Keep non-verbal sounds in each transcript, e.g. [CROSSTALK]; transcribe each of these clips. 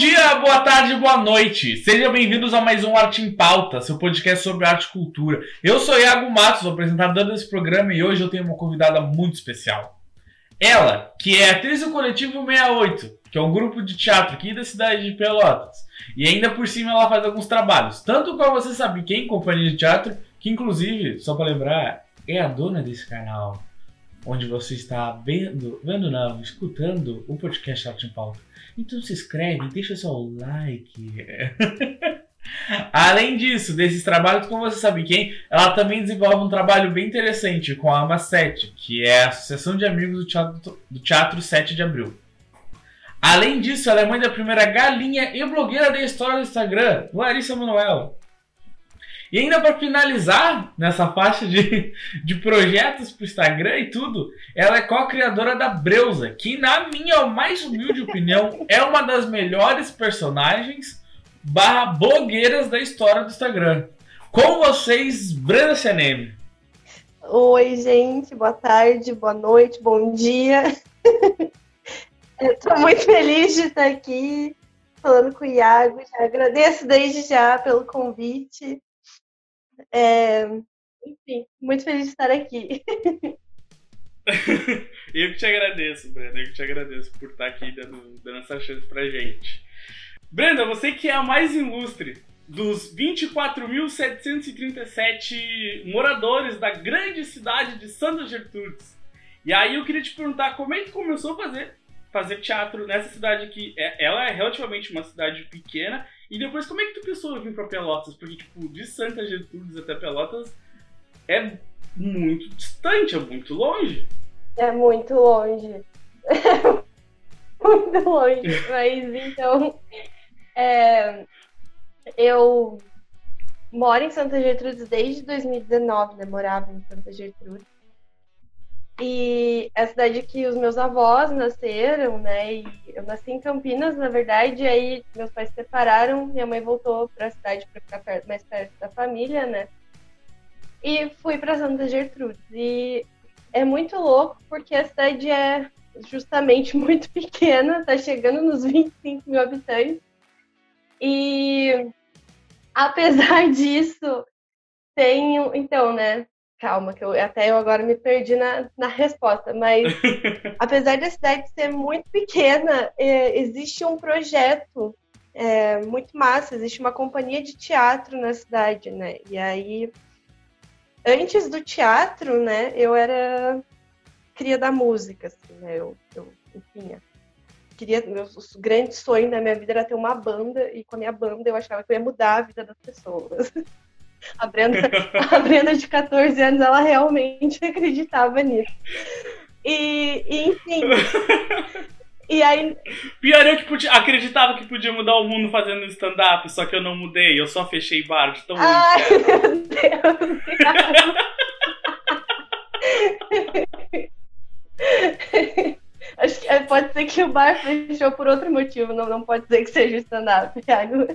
Dia, boa tarde, boa noite. Sejam bem-vindos a mais um Arte em Pauta, seu podcast sobre arte e cultura. Eu sou Iago Matos, apresentador desse programa, e hoje eu tenho uma convidada muito especial. Ela, que é atriz do Coletivo 68, que é um grupo de teatro aqui da cidade de Pelotas. E ainda por cima ela faz alguns trabalhos, tanto com Você Sabe Quem, companhia de teatro, que inclusive, só para lembrar, é a dona desse canal, onde você está vendo, vendo não, escutando o podcast Arte em Pauta. Então se inscreve, deixa seu like. [LAUGHS] Além disso, desses trabalhos, como você sabe quem, ela também desenvolve um trabalho bem interessante com a AMA7, que é a Associação de Amigos do Teatro, do Teatro 7 de Abril. Além disso, ela é mãe da primeira galinha e blogueira da história do Instagram, Larissa Manuel. E ainda para finalizar nessa faixa de, de projetos para o Instagram e tudo, ela é co-criadora da Breusa, que na minha mais humilde opinião é uma das melhores personagens barra blogueiras da história do Instagram. Com vocês, Brenda Seneme. Oi, gente, boa tarde, boa noite, bom dia. [LAUGHS] Estou muito feliz de estar aqui falando com o Iago. Já agradeço desde já pelo convite. É, enfim, muito feliz de estar aqui. [LAUGHS] eu que te agradeço, Brenda. Eu que te agradeço por estar aqui dando, dando essa chance pra gente. Brenda, você que é a mais ilustre dos 24.737 moradores da grande cidade de Santa Gertrudes. E aí eu queria te perguntar como é que começou a fazer, fazer teatro nessa cidade que é, ela é relativamente uma cidade pequena e depois, como é que tu pensou em vir pra Pelotas? Porque, tipo, de Santa Gertrudes até Pelotas é muito distante, é muito longe. É muito longe. [LAUGHS] muito longe. [LAUGHS] Mas, então, é, eu moro em Santa Gertrudes desde 2019, né? Morava em Santa Gertrudes. E é a cidade que os meus avós nasceram, né? E eu nasci em Campinas, na verdade, e aí meus pais se separaram, minha mãe voltou para a cidade para ficar perto, mais perto da família, né? E fui para Santa Gertrudes. E é muito louco porque a cidade é justamente [LAUGHS] muito pequena, tá chegando nos 25 mil habitantes. E apesar [LAUGHS] disso, tem, então, né? Calma, que eu até eu agora me perdi na, na resposta, mas [LAUGHS] apesar da cidade ser muito pequena, é, existe um projeto é, muito massa, existe uma companhia de teatro na cidade, né? E aí, antes do teatro, né, eu era cria da música, assim, né? Eu, eu enfim, queria, meu grande sonho da minha vida era ter uma banda, e com a minha banda eu achava que eu ia mudar a vida das pessoas. [LAUGHS] A Brenda, a Brenda de 14 anos, ela realmente acreditava nisso. E, e enfim. E aí. Pior eu que podia, acreditava que podia mudar o mundo fazendo stand-up, só que eu não mudei, eu só fechei bar de tão Ai, meu Deus! Acho que é, pode ser que o bar fechou por outro motivo, não, não pode ser que seja stand-up, Thiago.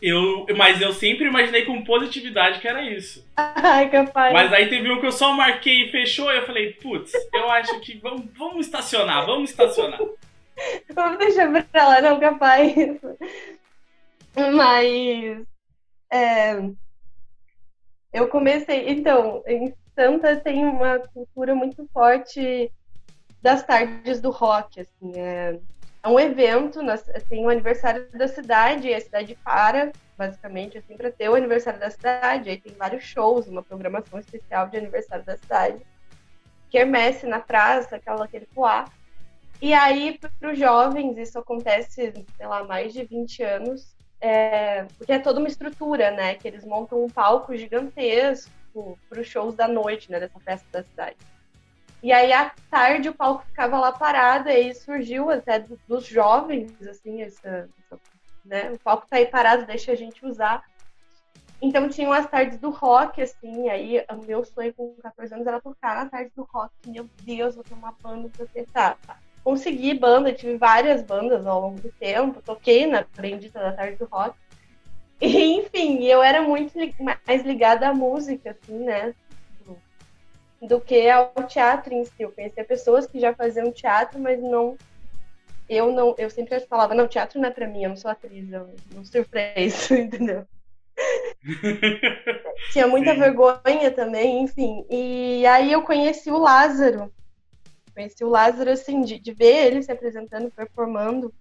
Eu, mas eu sempre imaginei com positividade que era isso. Ai, capaz. Mas aí teve um que eu só marquei e fechou, e eu falei, putz, eu acho que vamos, vamos estacionar, vamos estacionar. [LAUGHS] vamos deixar pra lá, não, capaz. Mas. É, eu comecei. Então, em Santa tem uma cultura muito forte das tardes do rock, assim. É, é um evento, tem o aniversário da cidade, a cidade para, basicamente, assim, para ter o aniversário da cidade. Aí tem vários shows, uma programação especial de aniversário da cidade. Quermesse na praça, aquela, aquele poá. E aí, para os jovens, isso acontece, sei lá, mais de 20 anos, é, porque é toda uma estrutura, né? Que eles montam um palco gigantesco para os shows da noite, né? Dessa festa da cidade. E aí, à tarde, o palco ficava lá parado, e aí surgiu até dos jovens, assim, essa, essa, né? O palco tá aí parado, deixa a gente usar. Então, tinham as tardes do rock, assim, aí o meu sonho com 14 anos era tocar na tarde do rock. Meu Deus, vou ter uma banda pra tentar. Consegui banda, tive várias bandas ao longo do tempo, toquei na bendita da tarde do rock. E, enfim, eu era muito mais ligada à música, assim, né? Do que ao teatro em si. Eu conhecia pessoas que já faziam teatro, mas não eu não, eu sempre falava, não, teatro não é pra mim, eu não sou atriz, eu não sirvo pra isso, [LAUGHS] entendeu? [LAUGHS] Tinha muita Sim. vergonha também, enfim. E aí eu conheci o Lázaro. Conheci o Lázaro, assim, de, de ver ele se apresentando, performando.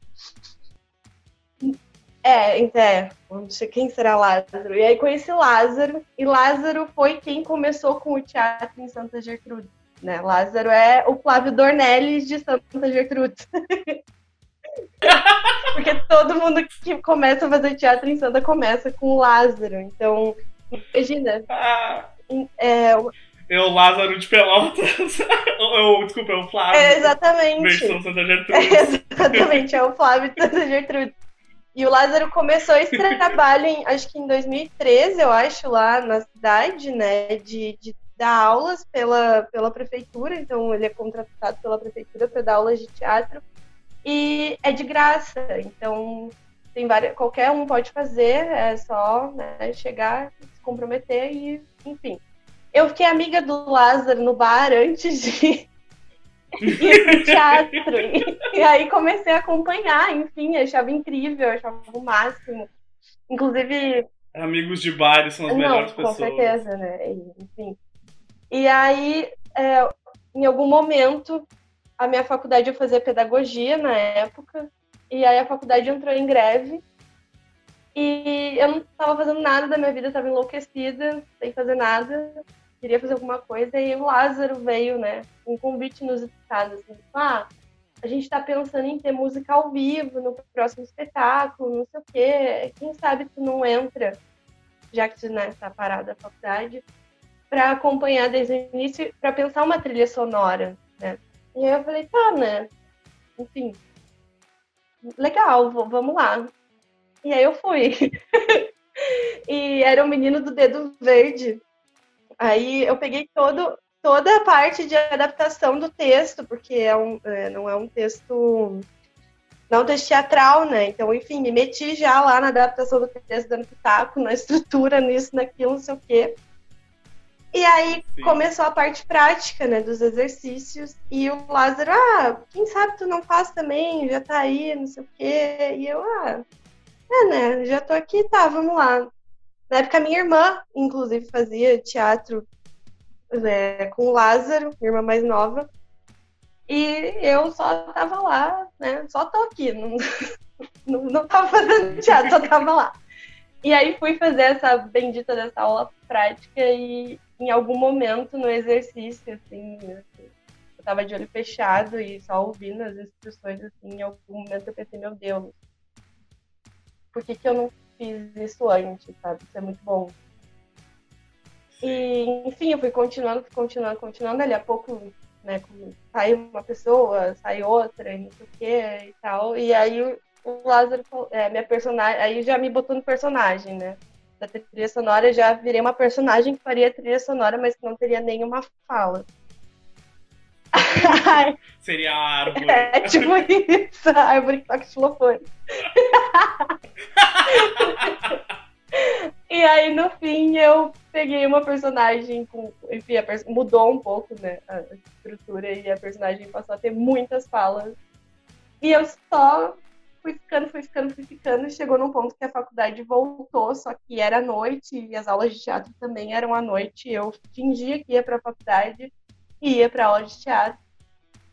É, é, vamos ver quem será Lázaro. E aí conheci Lázaro, e Lázaro foi quem começou com o teatro em Santa Gertrude. Né? Lázaro é o Flávio Dornelles de Santa Gertrude. [LAUGHS] Porque todo mundo que começa a fazer teatro em Santa começa com o Lázaro. Então, imagina. Ah. É, é o Lázaro de Pelotas. [LAUGHS] eu, desculpa, é o Flávio. É, exatamente. Versão Santa Gertrude. [LAUGHS] É, exatamente, é o Flávio de Santa Gertrude. E o Lázaro começou esse [LAUGHS] trabalho, em, acho que em 2013, eu acho, lá na cidade, né, de, de dar aulas pela, pela prefeitura. Então, ele é contratado pela prefeitura para dar aulas de teatro e é de graça. Então, tem várias, qualquer um pode fazer, é só né, chegar, se comprometer e, enfim. Eu fiquei amiga do Lázaro no bar antes de pro teatro. E, e, aí comecei a acompanhar, enfim, achava incrível, achava o máximo. Inclusive. Amigos de bares são as não, melhores com pessoas. Com certeza, né? Enfim. E aí, é, em algum momento, a minha faculdade ia fazer pedagogia na época, e aí a faculdade entrou em greve. E eu não estava fazendo nada da minha vida, estava enlouquecida, sem fazer nada, queria fazer alguma coisa. E o Lázaro veio, né? Um convite inusitado, assim, tipo, ah, a gente está pensando em ter música ao vivo no próximo espetáculo, não sei o quê. Quem sabe tu não entra, já que tu né, tá parada a faculdade, para acompanhar desde o início, para pensar uma trilha sonora, né? E aí eu falei, tá, né? Enfim, legal, vamos lá. E aí eu fui. [LAUGHS] e era o menino do dedo verde. Aí eu peguei todo, toda a parte de adaptação do texto, porque é um, é, não é um texto. Não é um texto teatral, né? Então, enfim, me meti já lá na adaptação do texto, dando pitaco, na [LAUGHS] estrutura, nisso, naquilo, não sei o quê. E aí Sim. começou a parte prática, né, dos exercícios. E o Lázaro, ah, quem sabe tu não faz também, já tá aí, não sei o quê. E eu, ah, é, né, já tô aqui, tá, vamos lá. Na época, minha irmã, inclusive, fazia teatro né, com o Lázaro, minha irmã mais nova. E eu só tava lá, né, só tô aqui, não, [LAUGHS] não, não tava fazendo teatro, só tava lá. E aí fui fazer essa bendita dessa aula prática e em algum momento no exercício, assim, eu tava de olho fechado e só ouvindo as instruções, assim, em algum momento eu pensei, meu Deus, por que, que eu não fiz isso antes, sabe? Isso é muito bom. E, enfim, eu fui continuando, continuando, continuando. Ali a pouco, né, sai uma pessoa, sai outra, e não sei o que e tal. E aí o Lázaro, é, minha personagem, aí já me botou no personagem, né? da trilha sonora, já virei uma personagem que faria trilha sonora, mas que não teria nenhuma fala. Seria a árvore. É, tipo isso, a árvore que toca xilofone. e aí, no fim, eu peguei uma personagem com. Enfim, mudou um pouco né, a estrutura e a personagem passou a ter muitas falas. E eu só fui ficando, fui ficando, fui ficando, e chegou num ponto que a faculdade voltou, só que era noite, e as aulas de teatro também eram à noite. Eu fingia que ia para a faculdade e ia para aula de teatro.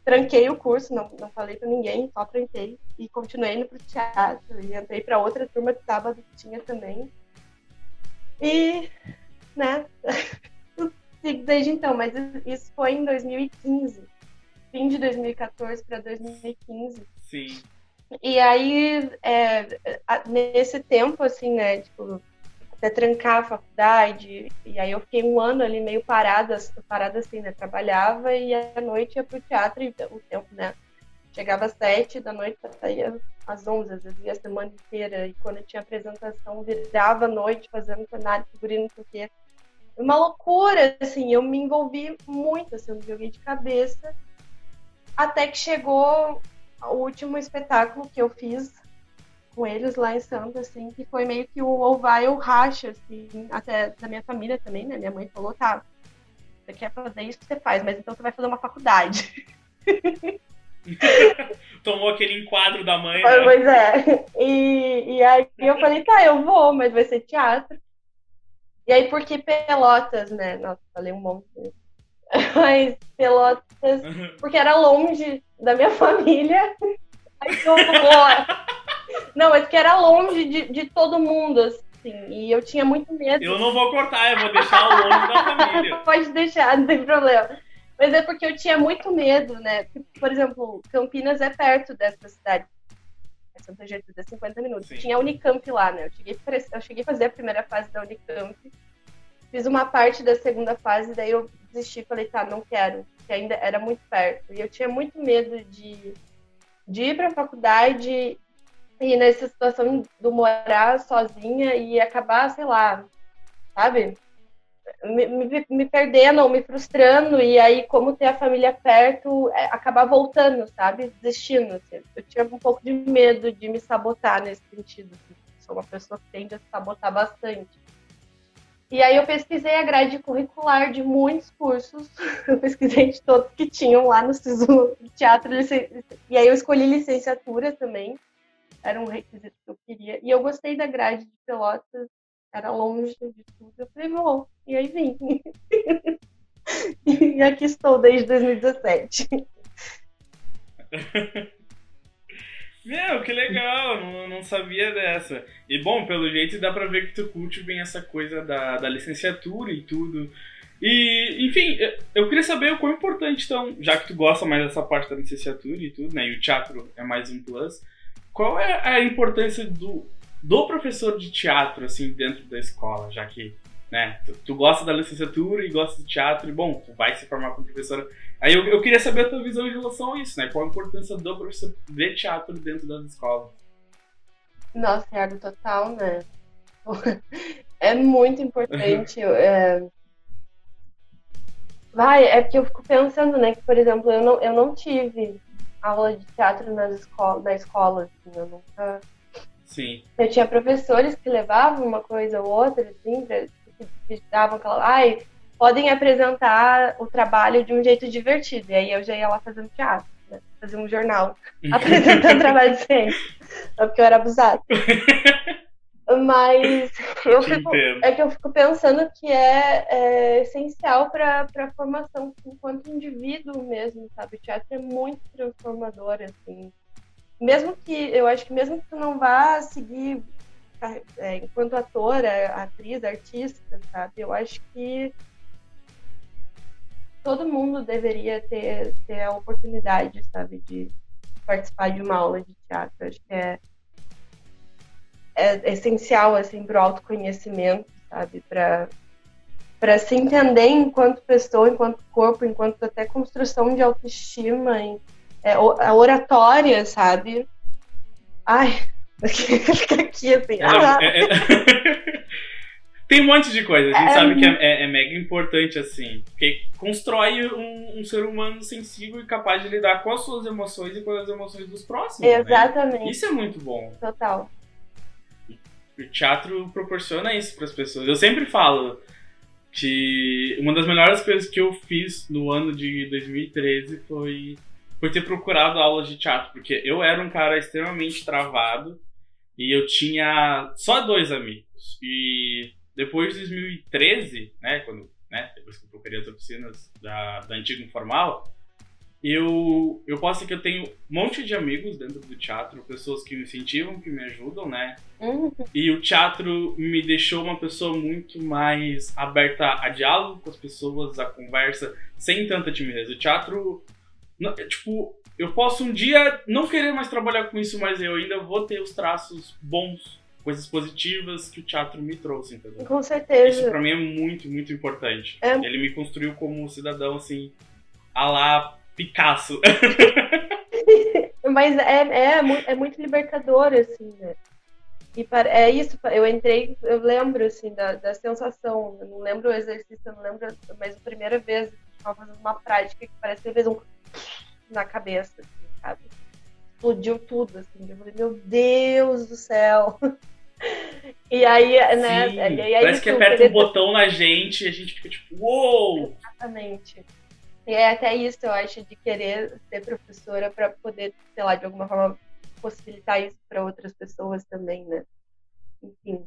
Tranquei o curso, não, não falei para ninguém, só tranquei. E continuei indo pro teatro. E entrei para outra turma de sábado que tinha também. E, né, [LAUGHS] desde então, mas isso foi em 2015. Fim de 2014 para 2015. Sim. E aí, é, nesse tempo, assim, né, tipo, até trancar a faculdade, e aí eu fiquei um ano ali meio parada, parada assim, né, trabalhava e à noite ia pro teatro, e o tempo, né, chegava às sete da noite, saía às onze, às vezes ia a semana inteira, e quando tinha apresentação, virava à noite fazendo cenário, figurino, porque uma loucura, assim, eu me envolvi muito, assim, eu me joguei de cabeça, até que chegou o último espetáculo que eu fiz com eles lá em Santos, assim, que foi meio que o ou vai ou racha, assim, até da minha família também, né? Minha mãe falou, tá, você quer fazer isso, você faz, mas então você vai fazer uma faculdade. [LAUGHS] Tomou aquele enquadro da mãe, né? Pois é. E, e aí eu falei, tá, eu vou, mas vai ser teatro. E aí, porque Pelotas, né? Nossa, falei um monte. [LAUGHS] Mas Pelotas, porque era longe da minha [LAUGHS] família. Aí eu Não, mas que era longe de, de todo mundo, assim. E eu tinha muito medo. Eu não vou cortar, eu vou deixar longe da família. [LAUGHS] Pode deixar, não tem problema. Mas é porque eu tinha muito medo, né? Por exemplo, Campinas é perto dessa cidade. É Santa Gertrude, é 50 minutos. Sim. Tinha a Unicamp lá, né? Eu cheguei, eu cheguei a fazer a primeira fase da Unicamp. Fiz uma parte da segunda fase, daí eu desisti. Falei, tá, não quero. Porque ainda era muito perto. E eu tinha muito medo de, de ir pra faculdade e nessa situação do morar sozinha e acabar, sei lá, sabe? Me, me, me, perdendo ou me frustrando, e aí, como ter a família perto, é, acabar voltando, sabe? Desistindo. Assim. Eu tinha um pouco de medo de me sabotar nesse sentido. Assim. Sou uma pessoa que tende a se sabotar bastante. E aí eu pesquisei a grade curricular de muitos cursos, [LAUGHS] eu pesquisei de todos que tinham lá no SISU Teatro, e aí eu escolhi licenciatura também, era um requisito que eu queria. E eu gostei da grade de Pelotas, era longe de tudo. Eu falei, vou. E aí vim. [LAUGHS] e aqui estou desde 2017. [LAUGHS] Meu, que legal, não, não sabia dessa. E bom, pelo jeito dá pra ver que tu curte bem essa coisa da, da licenciatura e tudo. E, enfim, eu queria saber o quão importante, então, já que tu gosta mais dessa parte da licenciatura e tudo, né? E o teatro é mais um plus. Qual é a importância do, do professor de teatro, assim, dentro da escola, já que, né, tu, tu gosta da licenciatura e gosta de teatro, e bom, tu vai se formar como professora. Aí eu, eu queria saber a tua visão em relação a isso, né? Qual a importância do professor de teatro dentro das escolas? Nossa, Thiago, total, né? [LAUGHS] É muito importante. [LAUGHS] é... Vai, é porque eu fico pensando, né, que, por exemplo, eu não, eu não tive aula de teatro nas escola, na escola, assim, eu nunca. Sim. Eu tinha professores que levavam uma coisa ou outra, assim, pra, que, davam aquela. Ai, podem apresentar o trabalho de um jeito divertido. E aí eu já ia lá fazendo teatro, né? Fazer um jornal [LAUGHS] apresentando trabalho de ciência. Só [LAUGHS] porque eu era abusada. [LAUGHS] Mas [LAUGHS] eu fico, é que eu fico pensando que é, é essencial para a formação enquanto indivíduo mesmo, sabe? O teatro é muito transformador, assim. Mesmo que, eu acho que mesmo que tu não vá seguir é, enquanto atora, atriz, artista, sabe? Eu acho que todo mundo deveria ter, ter a oportunidade, sabe, de participar de uma aula de teatro. Eu acho que é é essencial assim para o autoconhecimento, sabe, para para se entender enquanto pessoa, enquanto corpo, enquanto até construção de autoestima, em, é, a oratória, sabe? Ai, [LAUGHS] fica aqui assim. Ah. É, é, [LAUGHS] Tem um monte de coisa, a gente é, sabe que é, é, é, mega importante, assim, porque constrói um, um, ser humano sensível e capaz de lidar com as suas emoções e com as emoções dos próximos. Né? Exatamente. Né? Isso é muito bom. Total o teatro proporciona isso para as pessoas. Eu sempre falo que uma das melhores coisas que eu fiz no ano de 2013 foi, foi ter procurado aulas de teatro, porque eu era um cara extremamente travado e eu tinha só dois amigos. E depois de 2013, né, quando, né, depois que eu procurei as oficinas da, da antiga informal, eu, eu posso dizer que eu tenho um monte de amigos dentro do teatro, pessoas que me incentivam, que me ajudam, né? Uhum. E o teatro me deixou uma pessoa muito mais aberta a diálogo com as pessoas, a conversa, sem tanta timidez. O teatro, tipo, eu posso um dia não querer mais trabalhar com isso, mas eu ainda vou ter os traços bons, coisas positivas que o teatro me trouxe, entendeu? Com certeza. Isso pra mim é muito, muito importante. É... Ele me construiu como um cidadão, assim, a lá Picasso. [LAUGHS] Mas é, é, é muito libertador, assim, né? E é isso, eu entrei, eu lembro, assim, da, da sensação, eu não lembro o exercício, eu não lembro, mas a primeira vez eu estava fazendo uma prática que parece que fez um na cabeça, assim, sabe? Explodiu tudo, assim, eu falei, meu Deus do céu! [LAUGHS] E aí, né? Sim, e aí, parece que aperta um botão na gente e a gente fica tipo, uou! Exatamente. E é até isso, eu acho, de querer ser professora para poder, sei lá, de alguma forma possibilitar isso para outras pessoas também, né? Enfim.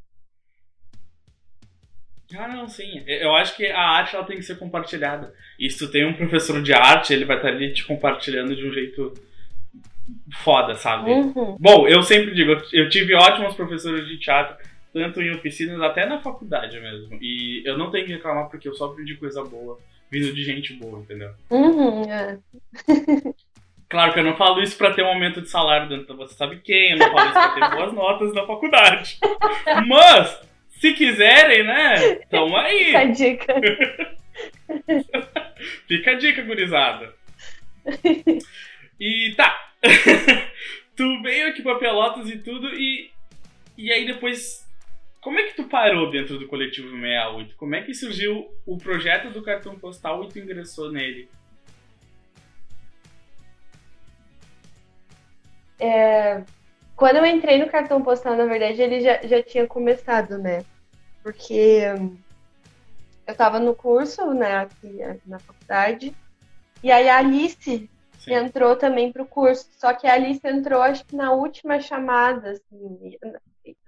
Ah, não, sim. Eu acho que a arte ela tem que ser compartilhada. E se tu tem um professor de arte, ele vai estar ali te compartilhando de um jeito foda, sabe? Uhum. Bom, eu sempre digo, eu tive ótimos professores de teatro, tanto em oficinas, até na faculdade mesmo. E eu não tenho que reclamar porque eu só aprendi coisa boa, vindo de gente boa, entendeu? Uhum, é. [LAUGHS] Claro que eu não falo isso pra ter um aumento de salário dentro você sabe quem, eu não falo isso pra ter [LAUGHS] boas notas na faculdade. Mas, se quiserem, né, tamo aí. Fica a dica. [LAUGHS] Fica a dica, gurizada. E tá. tu veio aqui pra Pelotas e tudo, e, e aí depois. Como é que tu parou dentro do coletivo 68? Como é que surgiu o projeto do cartão postal e tu ingressou nele? É, quando eu entrei no cartão postal, na verdade, ele já, já tinha começado, né? Porque hum, eu tava no curso, né, aqui, aqui na faculdade, e aí a Alice Sim. entrou também pro curso. Só que a Alice entrou, acho que na última chamada, assim.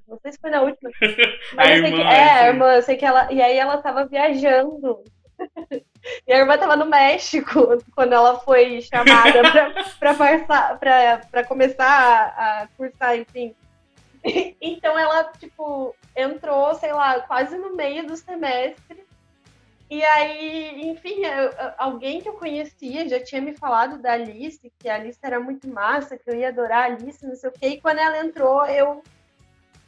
Não sei se foi na última. [LAUGHS] Mas A eu sei que, irmã, é, a irmã, eu sei que ela. E aí ela tava viajando. [LAUGHS] E a irmã tava no México [LAUGHS] quando ela foi chamada pra, pra, passar, pra, pra começar a, a cursar, enfim. Então ela, tipo, entrou, sei lá, quase no meio do semestre. E aí, enfim, eu- alguém que eu conhecia já tinha me falado da Alice, que a Alice era muito massa, que eu ia adorar a Alice, não sei o quê. E quando ela entrou, eu.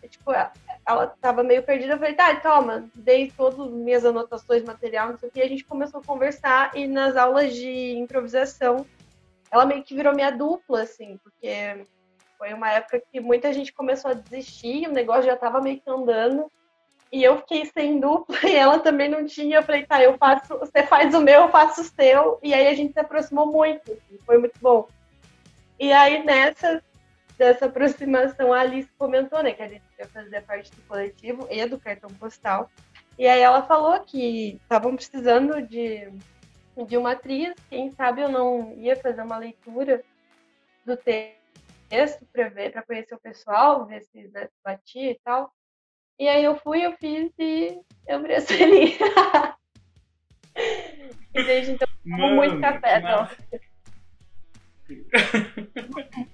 Tipo, ela tava meio perdida. Eu falei, tá, toma, dei todas as minhas anotações, material, não sei o quê. E a gente começou a conversar. E nas aulas de improvisação, ela meio que virou minha dupla, assim, porque foi uma época que muita gente começou a desistir, o negócio já tava meio que andando. E eu fiquei sem dupla [LAUGHS] e ela também não tinha. Eu falei, tá, eu faço, você faz o meu, eu faço o seu. E aí a gente se aproximou muito, assim, foi muito bom. E aí nessa dessa aproximação, a Alice comentou, né, que a Alice ia fazer parte do coletivo e do cartão postal. E aí ela falou que estavam precisando de, de uma atriz, quem sabe eu não ia fazer uma leitura do texto para ver, para conhecer o pessoal, ver se né, se batia e tal. E aí eu fui, eu fiz e eu virei a Sueli. [LAUGHS] e desde então tomo muito café, que não. [LAUGHS]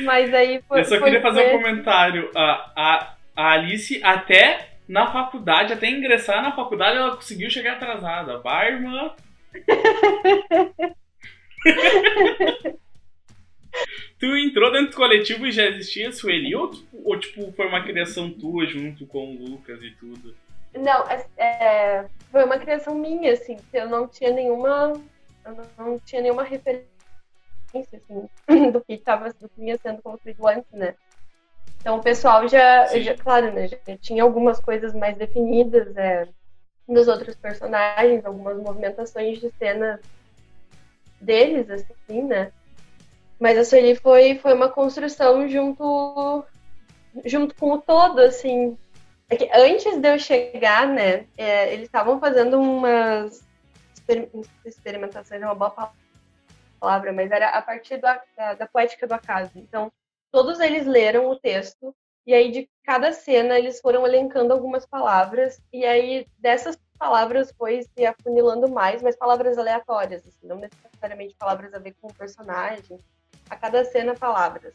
Mas aí foi. Eu só foi queria fazer um foi- comentário. A, a, a Alice, até na faculdade, até ingressar na faculdade, ela conseguiu chegar atrasada. Vai, irmã. [LAUGHS] tu entrou dentro do coletivo e já existia Sueli? Ou, ou, tipo, foi uma criação tua junto com o Lucas e tudo? Não, é- é, foi uma criação minha, assim, que eu não tinha nenhuma. Eu não tinha nenhuma referência, assim, [CLEARS THROAT] do que estava do que vinha sendo construído antes, né? Então o pessoal já, já claro, né? Já tinha algumas coisas mais definidas é, dos outros personagens, algumas movimentações de cena deles, assim, né? Mas a Sueli foi, foi uma construção junto, junto com o todo, assim, é que antes de eu chegar, né, é, eles estavam fazendo umas exper- experimentações, é uma boa palavra, mas era a partir da, da, da poética do acaso. Então, todos eles leram o texto, e aí de cada cena eles foram elencando algumas palavras, e aí dessas palavras foi se afunilando mais, mas palavras aleatórias, assim, não necessariamente palavras a ver com o personagem, a cada cena palavras.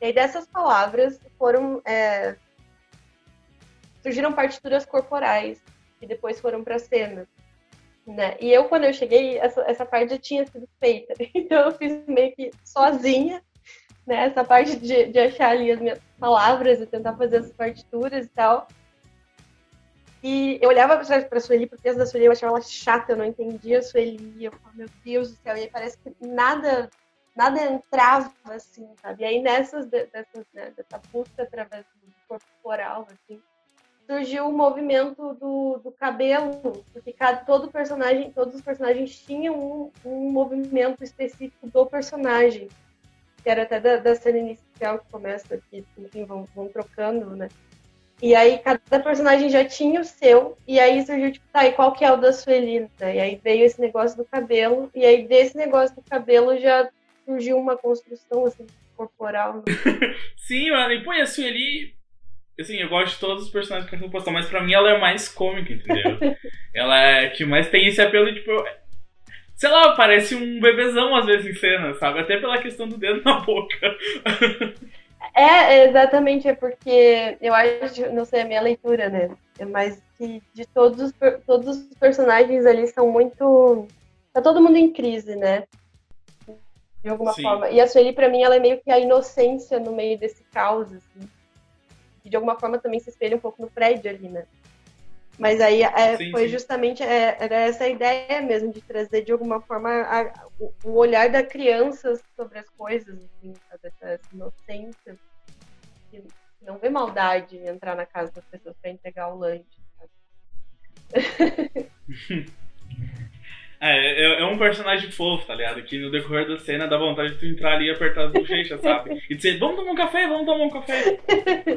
E aí dessas palavras foram é, surgiram partituras corporais que depois foram para cena. Né? E eu, quando eu cheguei, essa, essa parte já tinha sido feita. [LAUGHS] Então eu fiz meio que sozinha, né? Essa parte de, de achar ali as minhas palavras e tentar fazer as partituras e tal. E eu olhava para a Sueli, porque as da Sueli eu achava ela chata, eu não entendia a Sueli. Eu falava, meu Deus do céu, e aí parece que nada, nada entrava, assim, sabe? E aí nessas, de- dessas, né, dessa busca através do corporal, assim, surgiu o movimento do, do cabelo, porque cada, todo personagem, todos os personagens tinham um, um movimento específico do personagem, que era até da, da cena inicial que começa aqui, enfim, vão, vão trocando, né? E aí cada personagem já tinha o seu, e aí surgiu, tipo, tá, e qual que é o da Sueli? Né? E aí veio esse negócio do cabelo, e aí desse negócio do cabelo já surgiu uma construção, assim, corporal. [LAUGHS] Sim, mano, e pô, a Sueli, assim, eu gosto de todos os personagens que a postam, mas pra mim ela é mais cômica, entendeu? [LAUGHS] ela é que mais tem esse apelo, tipo, sei lá, parece um bebezão às vezes em cena, sabe? Até pela questão do dedo [LAUGHS] na boca. É, exatamente, é porque eu acho, não sei, a minha leitura, né? É mais que de todos os, todos os personagens ali são muito. Tá todo mundo em crise, né? De alguma Sim. forma. E a Sueli, pra mim, ela é meio que a inocência no meio desse caos, assim. E de alguma forma também se espelha um pouco no prédio ali, né? Mas aí é, sim, foi sim. justamente é, era essa ideia mesmo de trazer de alguma forma a, o, o, olhar da criança sobre as coisas, assim, essa, essa inocência que não vê maldade em entrar na casa das pessoas para entregar o lanche. [LAUGHS] É, é, é, um personagem fofo, tá ligado? Que no decorrer da cena dá vontade de tu entrar ali e apertar a bochecha, sabe? E dizer, vamos tomar um café, vamos tomar um café.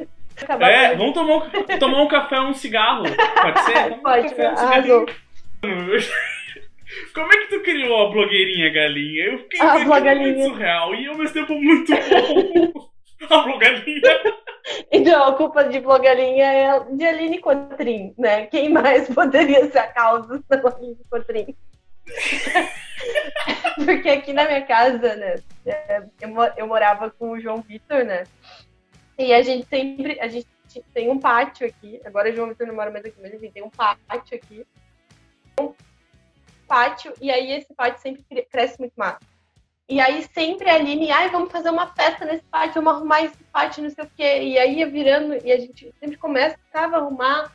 [LAUGHS] é, vamos tomar um, tomar um café ou um cigarro. Pode ser? Toma [LAUGHS] Pode, um café, um [LAUGHS] Como é que tu criou a blogueirinha galinha? Eu fiquei ah, muito surreal e ao mesmo tempo muito bom. [LAUGHS] a blogueirinha. Então, a culpa de blogueirinha é de Aline Cotrim, né? Quem mais poderia ser a causa da Aline Cotrim? Porque aqui na minha casa, né? É, eu morava com o João Vitor, né? E a gente sempre, a gente tem um pátio aqui. Agora o João Vitor não mora mais aqui, mas enfim, tem um pátio aqui. Um pátio, e aí esse pátio sempre cresce muito mato. E aí sempre a Aline, ai, vamos fazer uma festa nesse pátio, vamos arrumar esse pátio, não sei o quê. E aí ia virando, e a gente sempre começa a arrumar,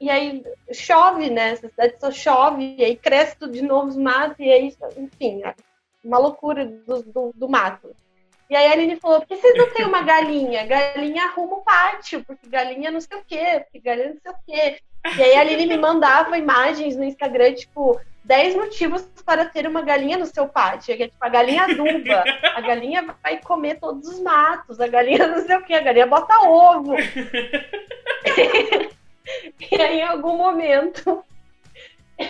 e aí chove, né? Essa cidade só chove, e aí cresce tudo de novo os matos, e aí, enfim, uma loucura do, do, do mato. E aí a Aline falou, por que vocês não têm uma galinha? Galinha arruma o pátio, porque galinha não sei o quê, porque galinha não sei o quê. E aí a Aline me mandava imagens no Instagram, tipo, 10 motivos para ter uma galinha no seu pátio. Que é tipo, a galinha aduba, a galinha vai comer todos os matos, a galinha não sei o quê, a galinha bota ovo. [LAUGHS] e aí, em algum momento,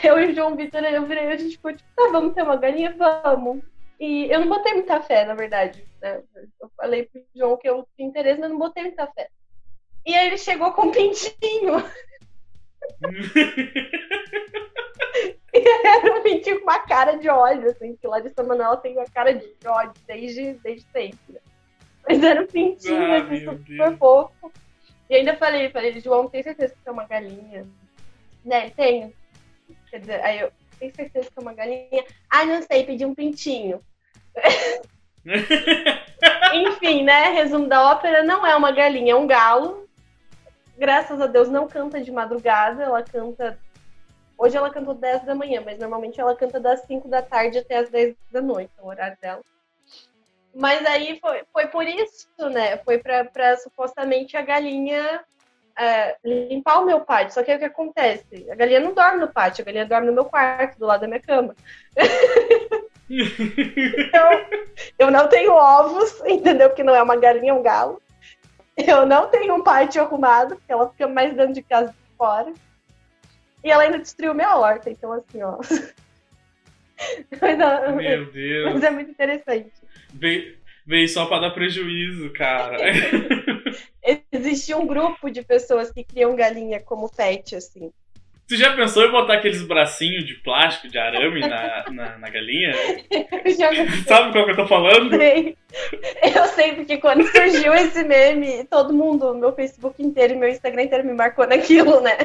eu e o João Vitor, eu virei, a gente ficou tipo, tá, vamos ter uma galinha? Vamos. E eu não botei muita fé, na verdade. Né? Eu falei pro João que eu tinha interesse, mas não botei muita fé. E aí ele chegou com um pintinho. [LAUGHS] e era um pintinho com uma cara de ódio, assim, que Larissa Manoela tem uma cara de ódio desde, desde sempre. Mas era um pintinho, ah, assim, super fofo. E ainda falei, falei, João, tem certeza que é uma galinha? Né, tenho. Quer dizer, aí eu, tem certeza que é uma galinha? Ah, não sei, pedi um pintinho. [LAUGHS] [LAUGHS] Enfim, né? Resumo da ópera, não é uma galinha, é um galo. Graças a Deus não canta de madrugada, ela canta. Hoje ela cantou 10 da manhã, mas normalmente ela canta das 5 da tarde até as 10 da noite, o horário dela. Mas aí foi, foi por isso, né? Foi para supostamente a galinha é, limpar o meu pátio. Só que o que acontece? A galinha não dorme no pátio, a galinha dorme no meu quarto, do lado da minha cama. [LAUGHS] então, eu não tenho ovos, [LAUGHS] entendeu? Que não é uma galinha, é um galo. Eu não tenho um pátio arrumado, porque ela fica mais dentro de casa do que fora. E ela ainda destruiu minha horta, então assim, ó. [LAUGHS] mas, Meu [LAUGHS] Deus. Mas é muito interessante. Veio, veio só para dar prejuízo, cara. Existe um grupo de pessoas que criam galinha como pet, assim. Você já pensou em botar aqueles bracinhos de plástico, de arame na, [LAUGHS] na, na galinha? Sabe qual que eu tô falando? Sei. Eu sei, porque quando surgiu esse meme, todo mundo, meu Facebook inteiro e meu Instagram inteiro me marcou naquilo, né?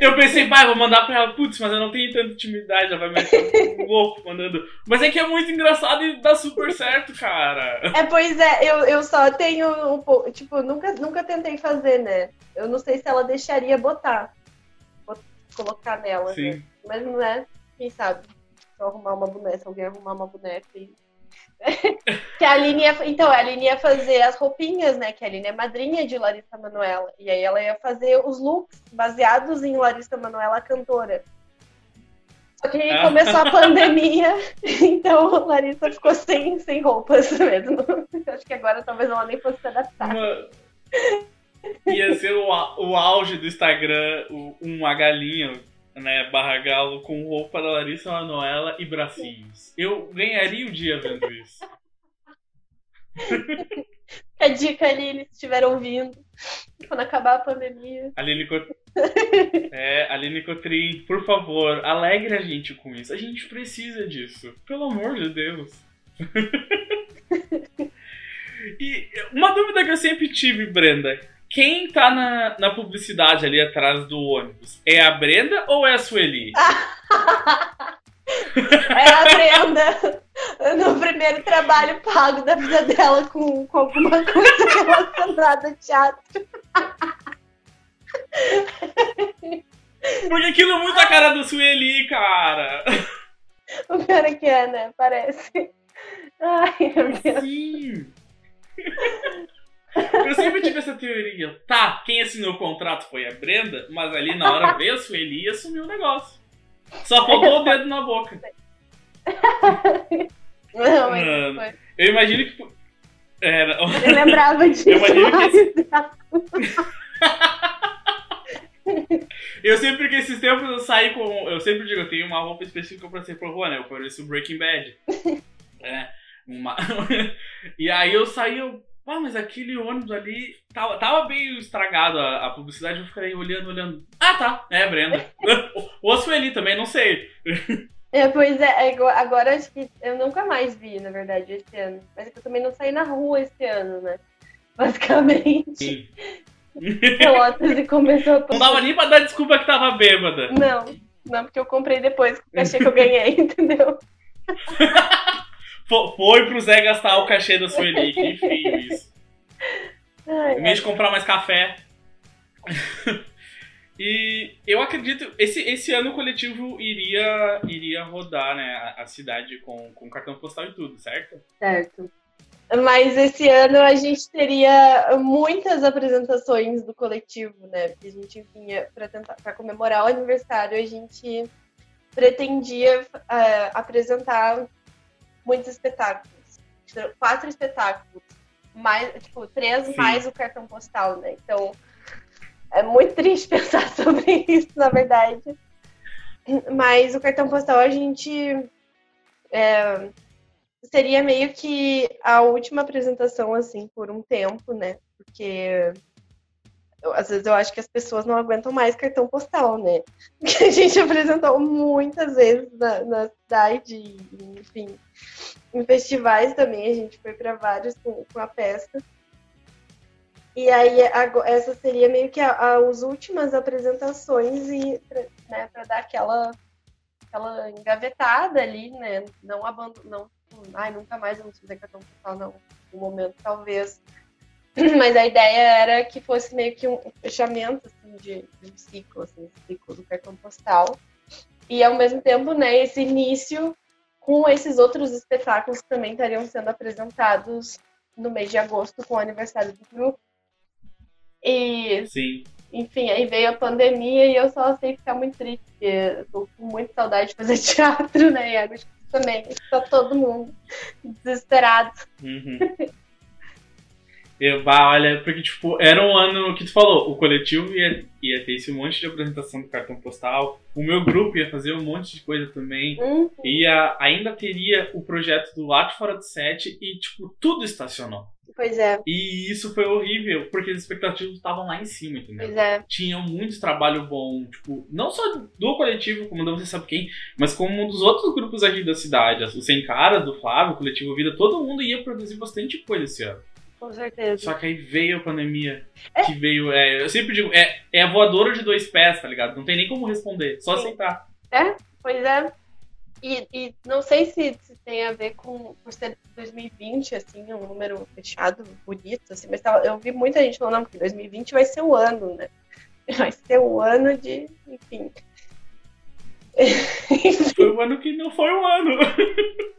Eu pensei, vai, vou mandar pra ela, putz, mas eu não tenho tanta intimidade, ela vai me achar louco mandando. Mas é que é muito engraçado e dá super certo, cara. É, pois é, eu, eu só tenho um pouco, tipo, nunca, nunca tentei fazer, né? Eu não sei se ela deixaria botar colocar nela, Sim. né? Mas não é, quem sabe? Se eu arrumar uma boneca, alguém arrumar uma boneca e. [LAUGHS] que a Aline ia, então, a Aline ia fazer as roupinhas, né? Que a Aline é madrinha de Larissa Manoela. E aí ela ia fazer os looks baseados em Larissa Manoela, cantora. Só que aí ah. começou a [LAUGHS] pandemia, [LAUGHS] então Larissa ficou sem, sem roupas mesmo. Acho que agora talvez ela nem fosse se adaptar. Ia ser o, o auge do Instagram, o, uma galinha, né, barra galo, com roupa da Larissa Manoela e bracinhos. Eu ganharia o dia vendo isso. A [LAUGHS] dica ali, eles estiveram ouvindo. Quando acabar a pandemia. Aline, Co... [LAUGHS] é, Aline Cotrim, por favor, alegre a gente com isso. A gente precisa disso. Pelo amor de Deus. [LAUGHS] e uma dúvida que eu sempre tive, Brenda. Quem tá na, na publicidade ali atrás do ônibus? É a Brenda ou é a Sueli? [LAUGHS] é a Brenda no primeiro trabalho pago da vida dela com, com alguma coisa relacionada ao teatro. Porque aquilo é muito a cara do Sueli, cara. O cara que é, né? Parece. Ai, meu Deus. Sim. [LAUGHS] Eu sempre tive essa teoria. Tá, quem assinou o contrato foi a Brenda, mas ali na hora veio a Sueli e assumiu o negócio. Só faltou o dedo na boca. Não, mas Mano, foi. Eu imagino que. Era... Eu lembrava [LAUGHS] disso. Eu imagino que. eu sempre que esses tempos eu saí com. Eu sempre digo, eu tenho uma roupa específica pra ser pro rua, né? Eu pareço Breaking Bad. [LAUGHS] é. Uma... [LAUGHS] e aí eu saí, eu. Ah, mas aquele ônibus ali tava, tava bem estragado a, a, publicidade, eu fiquei olhando, olhando. Ah, tá, é Brenda. [LAUGHS] Ou a Sueli também, não sei. É, pois é, é agora acho que eu nunca mais vi, na verdade, esse ano. Mas é eu também não saí na rua esse ano, né? [LAUGHS] Basicamente. Sim. Pelotas e começou a... Não dava nem pra dar desculpa que tava bêbada. Não, não, porque eu comprei depois cachê que eu ganhei, [LAUGHS] entendeu? Foi pro Zé gastar o cachê da Sueli, que feio isso. Em vez de comprar mais café. [LAUGHS] E eu acredito, esse, esse ano o coletivo iria, iria rodar, né, a, a, cidade com, com cartão postal e tudo, certo? Certo. Mas esse ano a gente teria muitas apresentações do coletivo, né? Porque a gente vinha para tentar para comemorar o aniversário, a gente pretendia uh, apresentar muitos espetáculos, quatro espetáculos, mais tipo três Sim. mais o cartão postal, né? Então é muito triste [LAUGHS] pensar sobre isso, na verdade. Mas o cartão postal a gente é, seria meio que a última apresentação, assim, por um tempo, né? Porque eu, às vezes eu acho que as pessoas não aguentam mais cartão postal, né? [LAUGHS] Que a gente apresentou muitas vezes na, na cidade, enfim. Em festivais também, a gente foi para vários com, com a peça. E aí, essa seria meio que as últimas apresentações e né, para dar aquela, aquela engavetada ali, né? Não abandonar, não, ai, nunca mais vamos fazer cartão postal, não. No momento, talvez. [CLEARS THROAT] Mas a ideia era que fosse meio que um fechamento assim, de, de um ciclo, assim, ciclo do cartão postal. E ao mesmo tempo, né, esse início com esses outros espetáculos que também estariam sendo apresentados no mês de agosto com o aniversário do grupo. E, Sim. enfim, aí veio a pandemia e eu só sei ficar muito triste, porque tô com muita saudade de fazer [LAUGHS] teatro, né? E acho que também está todo mundo desesperado. Uhum. [LAUGHS] Eu, bah, olha, porque, tipo, era um ano que tu falou, o coletivo ia, ia ter esse monte de apresentação do cartão postal, o meu grupo ia fazer um monte de coisa também, uhum. ia, ainda teria o projeto do Late Fora do Set e, tipo, tudo estacionou. Pois é. E isso foi horrível, porque as expectativas estavam lá em cima, entendeu? Pois é. Tinha muito trabalho bom, tipo, não só do coletivo, como não você sabe quem, mas como um dos outros grupos aqui da cidade. O Sem Cara, do Flávio, o Coletivo Vida, todo mundo ia produzir bastante coisa esse ano. Com certeza. Só que aí veio a pandemia. É. Que veio. É, eu sempre digo, é, é a voadora de dois pés, tá ligado? Não tem nem como responder, só Sim. aceitar. É, pois é. E, e não sei se, se, tem a ver com por ser 2020, assim, um número fechado, bonito, assim, mas tava, eu vi muita gente falando, não, porque 2020 vai ser o ano, né? [LAUGHS] Vai ser o ano de, enfim. [LAUGHS] Foi o ano que não foi o ano.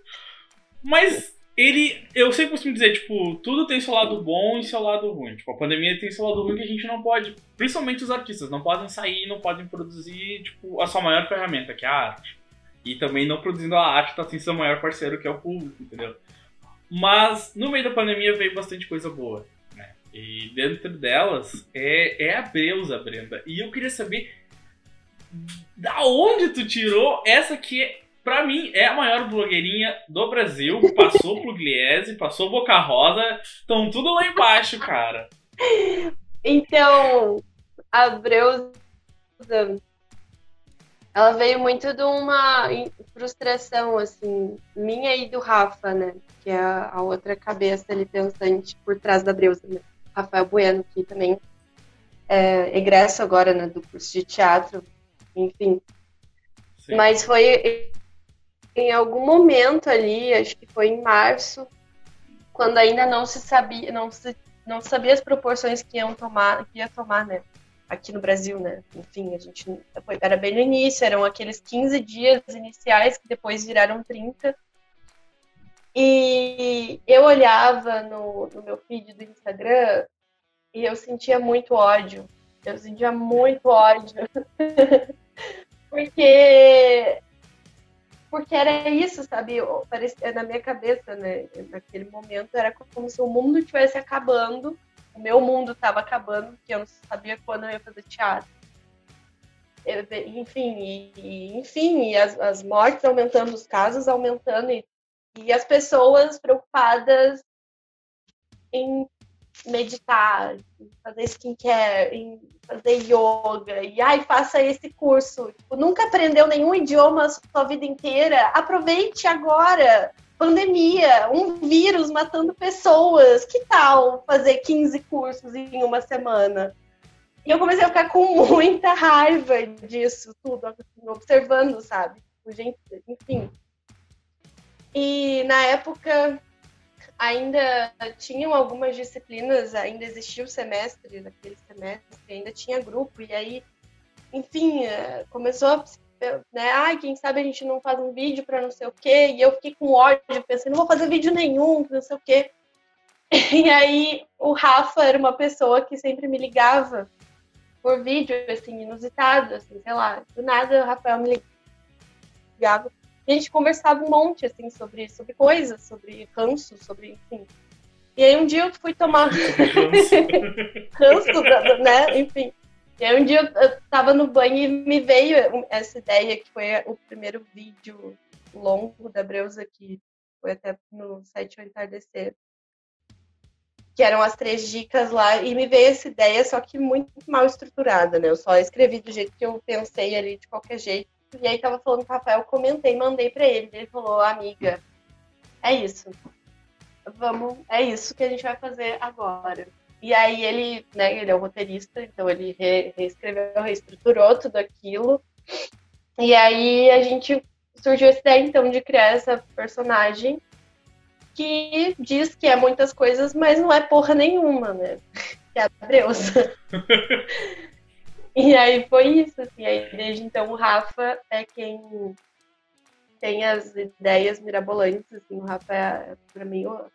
[LAUGHS] Mas ele, eu sempre costumo dizer, tipo, tudo tem seu lado bom e seu lado ruim. Tipo, a pandemia tem seu lado ruim que a gente não pode, principalmente os artistas, não podem sair, não podem produzir, tipo, a sua maior ferramenta, que é a arte. E também não produzindo a arte tá sem seu maior parceiro, que é o público, entendeu? Mas no meio da pandemia veio bastante coisa boa, né? E dentro delas é, é a Breusa, Brenda. E eu queria saber da onde tu tirou essa que, pra mim, é a maior blogueirinha do Brasil. Passou pro Gliese, passou Boca Rosa, estão tudo lá embaixo, cara. Então, a Breusa, ela veio muito de uma frustração, assim, minha e do Rafa, né? Que é a outra cabeça ali pensante por trás da Breusa, né? Rafael Bueno, que também é egresso agora né, do curso de teatro, enfim. Sim. Mas foi em algum momento ali, acho que foi em março, quando ainda não se sabia, não se, não sabia as proporções que iam tomar, que ia tomar, né? Aqui no Brasil, né? Enfim, a gente era bem no início, eram aqueles 15 dias iniciais que depois viraram 30. E eu olhava no, no meu feed do Instagram e eu sentia muito ódio. Eu sentia muito ódio. [LAUGHS] porque porque era isso, sabe? Parecia, na minha cabeça, né? Naquele momento era como se o mundo estivesse acabando, o meu mundo estava acabando, porque eu não sabia quando eu ia fazer teatro. Eu, enfim, e, enfim, e as, as mortes aumentando, os casos aumentando, e, e as pessoas preocupadas em meditar, fazer skincare, em fazer yoga, e ai, faça esse curso. Tipo, nunca aprendeu nenhum idioma a sua vida inteira? Aproveite agora. Pandemia, um vírus matando pessoas. Que tal fazer 15 cursos em uma semana? E eu comecei a ficar com muita raiva disso tudo, assim, observando, sabe? Gente, enfim. E na época ainda tinham algumas disciplinas, ainda existia o semestre, naquele semestre, ainda tinha grupo, e aí, enfim, é, começou a né, ai, quem sabe a gente não faz um vídeo para não sei o quê, e eu fiquei com ódio, pensei, não vou fazer vídeo nenhum, não sei o quê. [LAUGHS] E aí o Rafa era uma pessoa que sempre me ligava por vídeo, assim, inusitado, assim, sei lá, do nada o Rafael me ligava e a gente conversava um monte, assim, sobre, sobre coisas, sobre ranço, sobre, enfim. E aí um dia eu fui tomar [LAUGHS] ranço, né? Enfim. E aí um dia eu tava no banho e me veio essa ideia, que foi o primeiro vídeo longo da Breusa, que foi até no site O Entardecer. Que eram as três dicas lá, e me veio essa ideia, só que muito mal estruturada, né? Eu só escrevi do jeito que eu pensei ali, de qualquer jeito. E aí tava falando com o Rafael, comentei, mandei para ele. Ele falou, amiga, é isso. Vamos, é isso que a gente vai fazer agora. E aí ele, né, ele é o roteirista, então ele re, reescreveu, reestruturou tudo aquilo. E aí a gente surgiu essa ideia então de criar essa personagem que diz que é muitas coisas, mas não é porra nenhuma, né? [LAUGHS] Que é a Breusa. [LAUGHS] E aí foi isso, assim. Aí desde então o Rafa é quem tem as ideias mirabolantes, assim, o Rafa é, pra mim, o...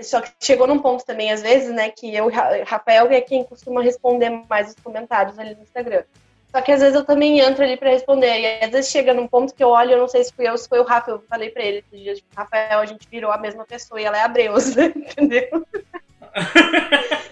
só que chegou num ponto também, às vezes, né, que eu, Rafael é quem costuma responder mais os comentários ali no Instagram. Só que às vezes eu também entro ali para responder. E às vezes chega num ponto que eu olho, eu não sei se fui eu, se foi o Rafa. Eu falei para ele esses dias, tipo, Rafael, a gente virou a mesma pessoa e ela é a Breusa, [LAUGHS] entendeu?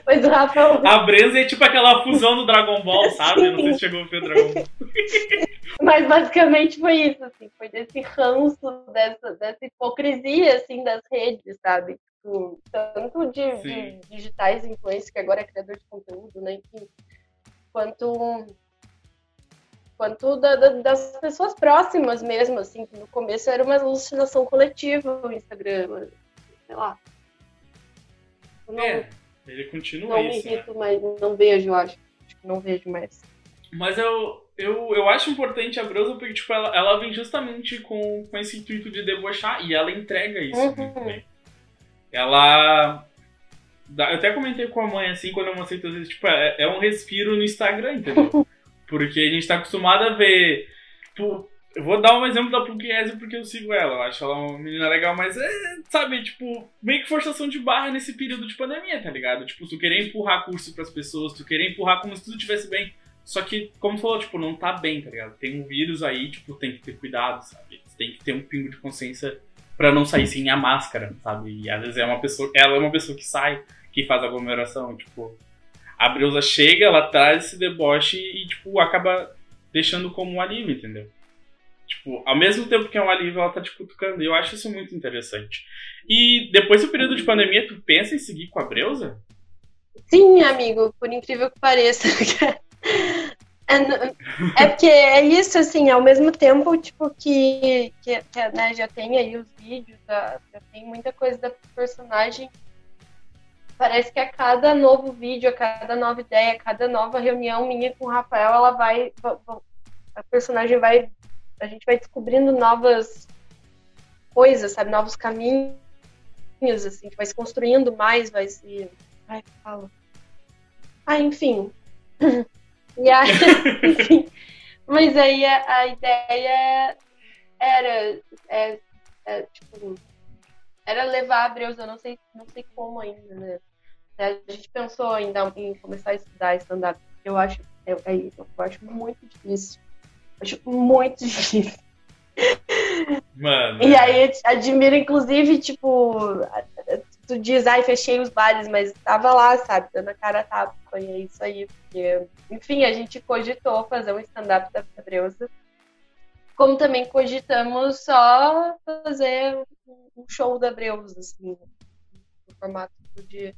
Mas o Rafa. A Breza é tipo aquela fusão do Dragon Ball, [LAUGHS] sabe? Sim. Não sei se chegou a ver o Dragon Ball. [LAUGHS] Mas basicamente foi isso, assim, foi desse ranço, dessa, dessa hipocrisia, assim, das redes, sabe? Tipo, tanto de, de digitais influência, que agora é criador de conteúdo, né? Enfim, quanto quanto da, da, das pessoas próximas mesmo, assim, que no começo era uma alucinação coletiva o Instagram, sei lá. Não, é, ele continua não isso. Não me irrito, né? mas não vejo, acho. Não vejo mais. Mas eu, eu, eu acho importante a Brosa porque, tipo, ela, ela vem justamente com, com esse intuito de debochar e ela entrega isso uhum. muito bem. Ela. Eu até comentei com a mãe, assim, quando eu mostrei às vezes, tipo, é, é um respiro no Instagram, entendeu? [LAUGHS] Porque a gente tá acostumado a ver. Tipo, eu vou dar um exemplo da Pugliese porque eu sigo ela. Eu acho ela uma menina legal, mas é, sabe, tipo, meio que forçação de barra nesse período de pandemia, tá ligado? Tipo, tu querer empurrar curso pras pessoas, tu querer empurrar como se tudo estivesse bem. Só que, como tu falou, tipo, não tá bem, tá ligado? Tem um vírus aí, tipo, tem que ter cuidado, sabe? Tem que ter um pingo de consciência para não sair sem a máscara, sabe? E às vezes é uma pessoa, ela é uma pessoa que sai, que faz aglomeração. Tipo, a Breusa chega, ela traz esse deboche e, tipo, acaba deixando como um alívio, entendeu? Tipo, ao mesmo tempo que é um alívio, ela tá te cutucando. E eu acho isso muito interessante. E depois do período de pandemia, tu pensa em seguir com a Breusa? Sim, amigo, por incrível que pareça. [LAUGHS] É, é porque é isso, assim, ao mesmo tempo, tipo, que, que, que né, já tem aí os vídeos, já, já tem muita coisa da personagem. Parece que a cada novo vídeo, a cada nova ideia, a cada nova reunião minha com o Rafael, ela vai. A personagem vai. A gente vai descobrindo novas coisas, sabe? Novos caminhos, assim, vai se construindo mais, vai se. Ai, fala. Ah, enfim. [CLEARS THROAT] E aí, [LAUGHS] enfim. Mas aí a, a ideia era, é, é, tipo, era levar a Breus, eu não sei, não sei como ainda, né? A gente pensou ainda em começar a estudar stand-up, eu acho, é, eu acho muito difícil. Acho muito [LAUGHS] difícil. Mano. E aí admiro, inclusive, tipo, tu diz, ai, fechei os bares, mas tava lá, sabe, dando a cara a tapa, e é isso aí. Porque, enfim, a gente cogitou fazer um stand-up da Breusa, como também cogitamos só fazer um show da Breusa, assim, no formato de,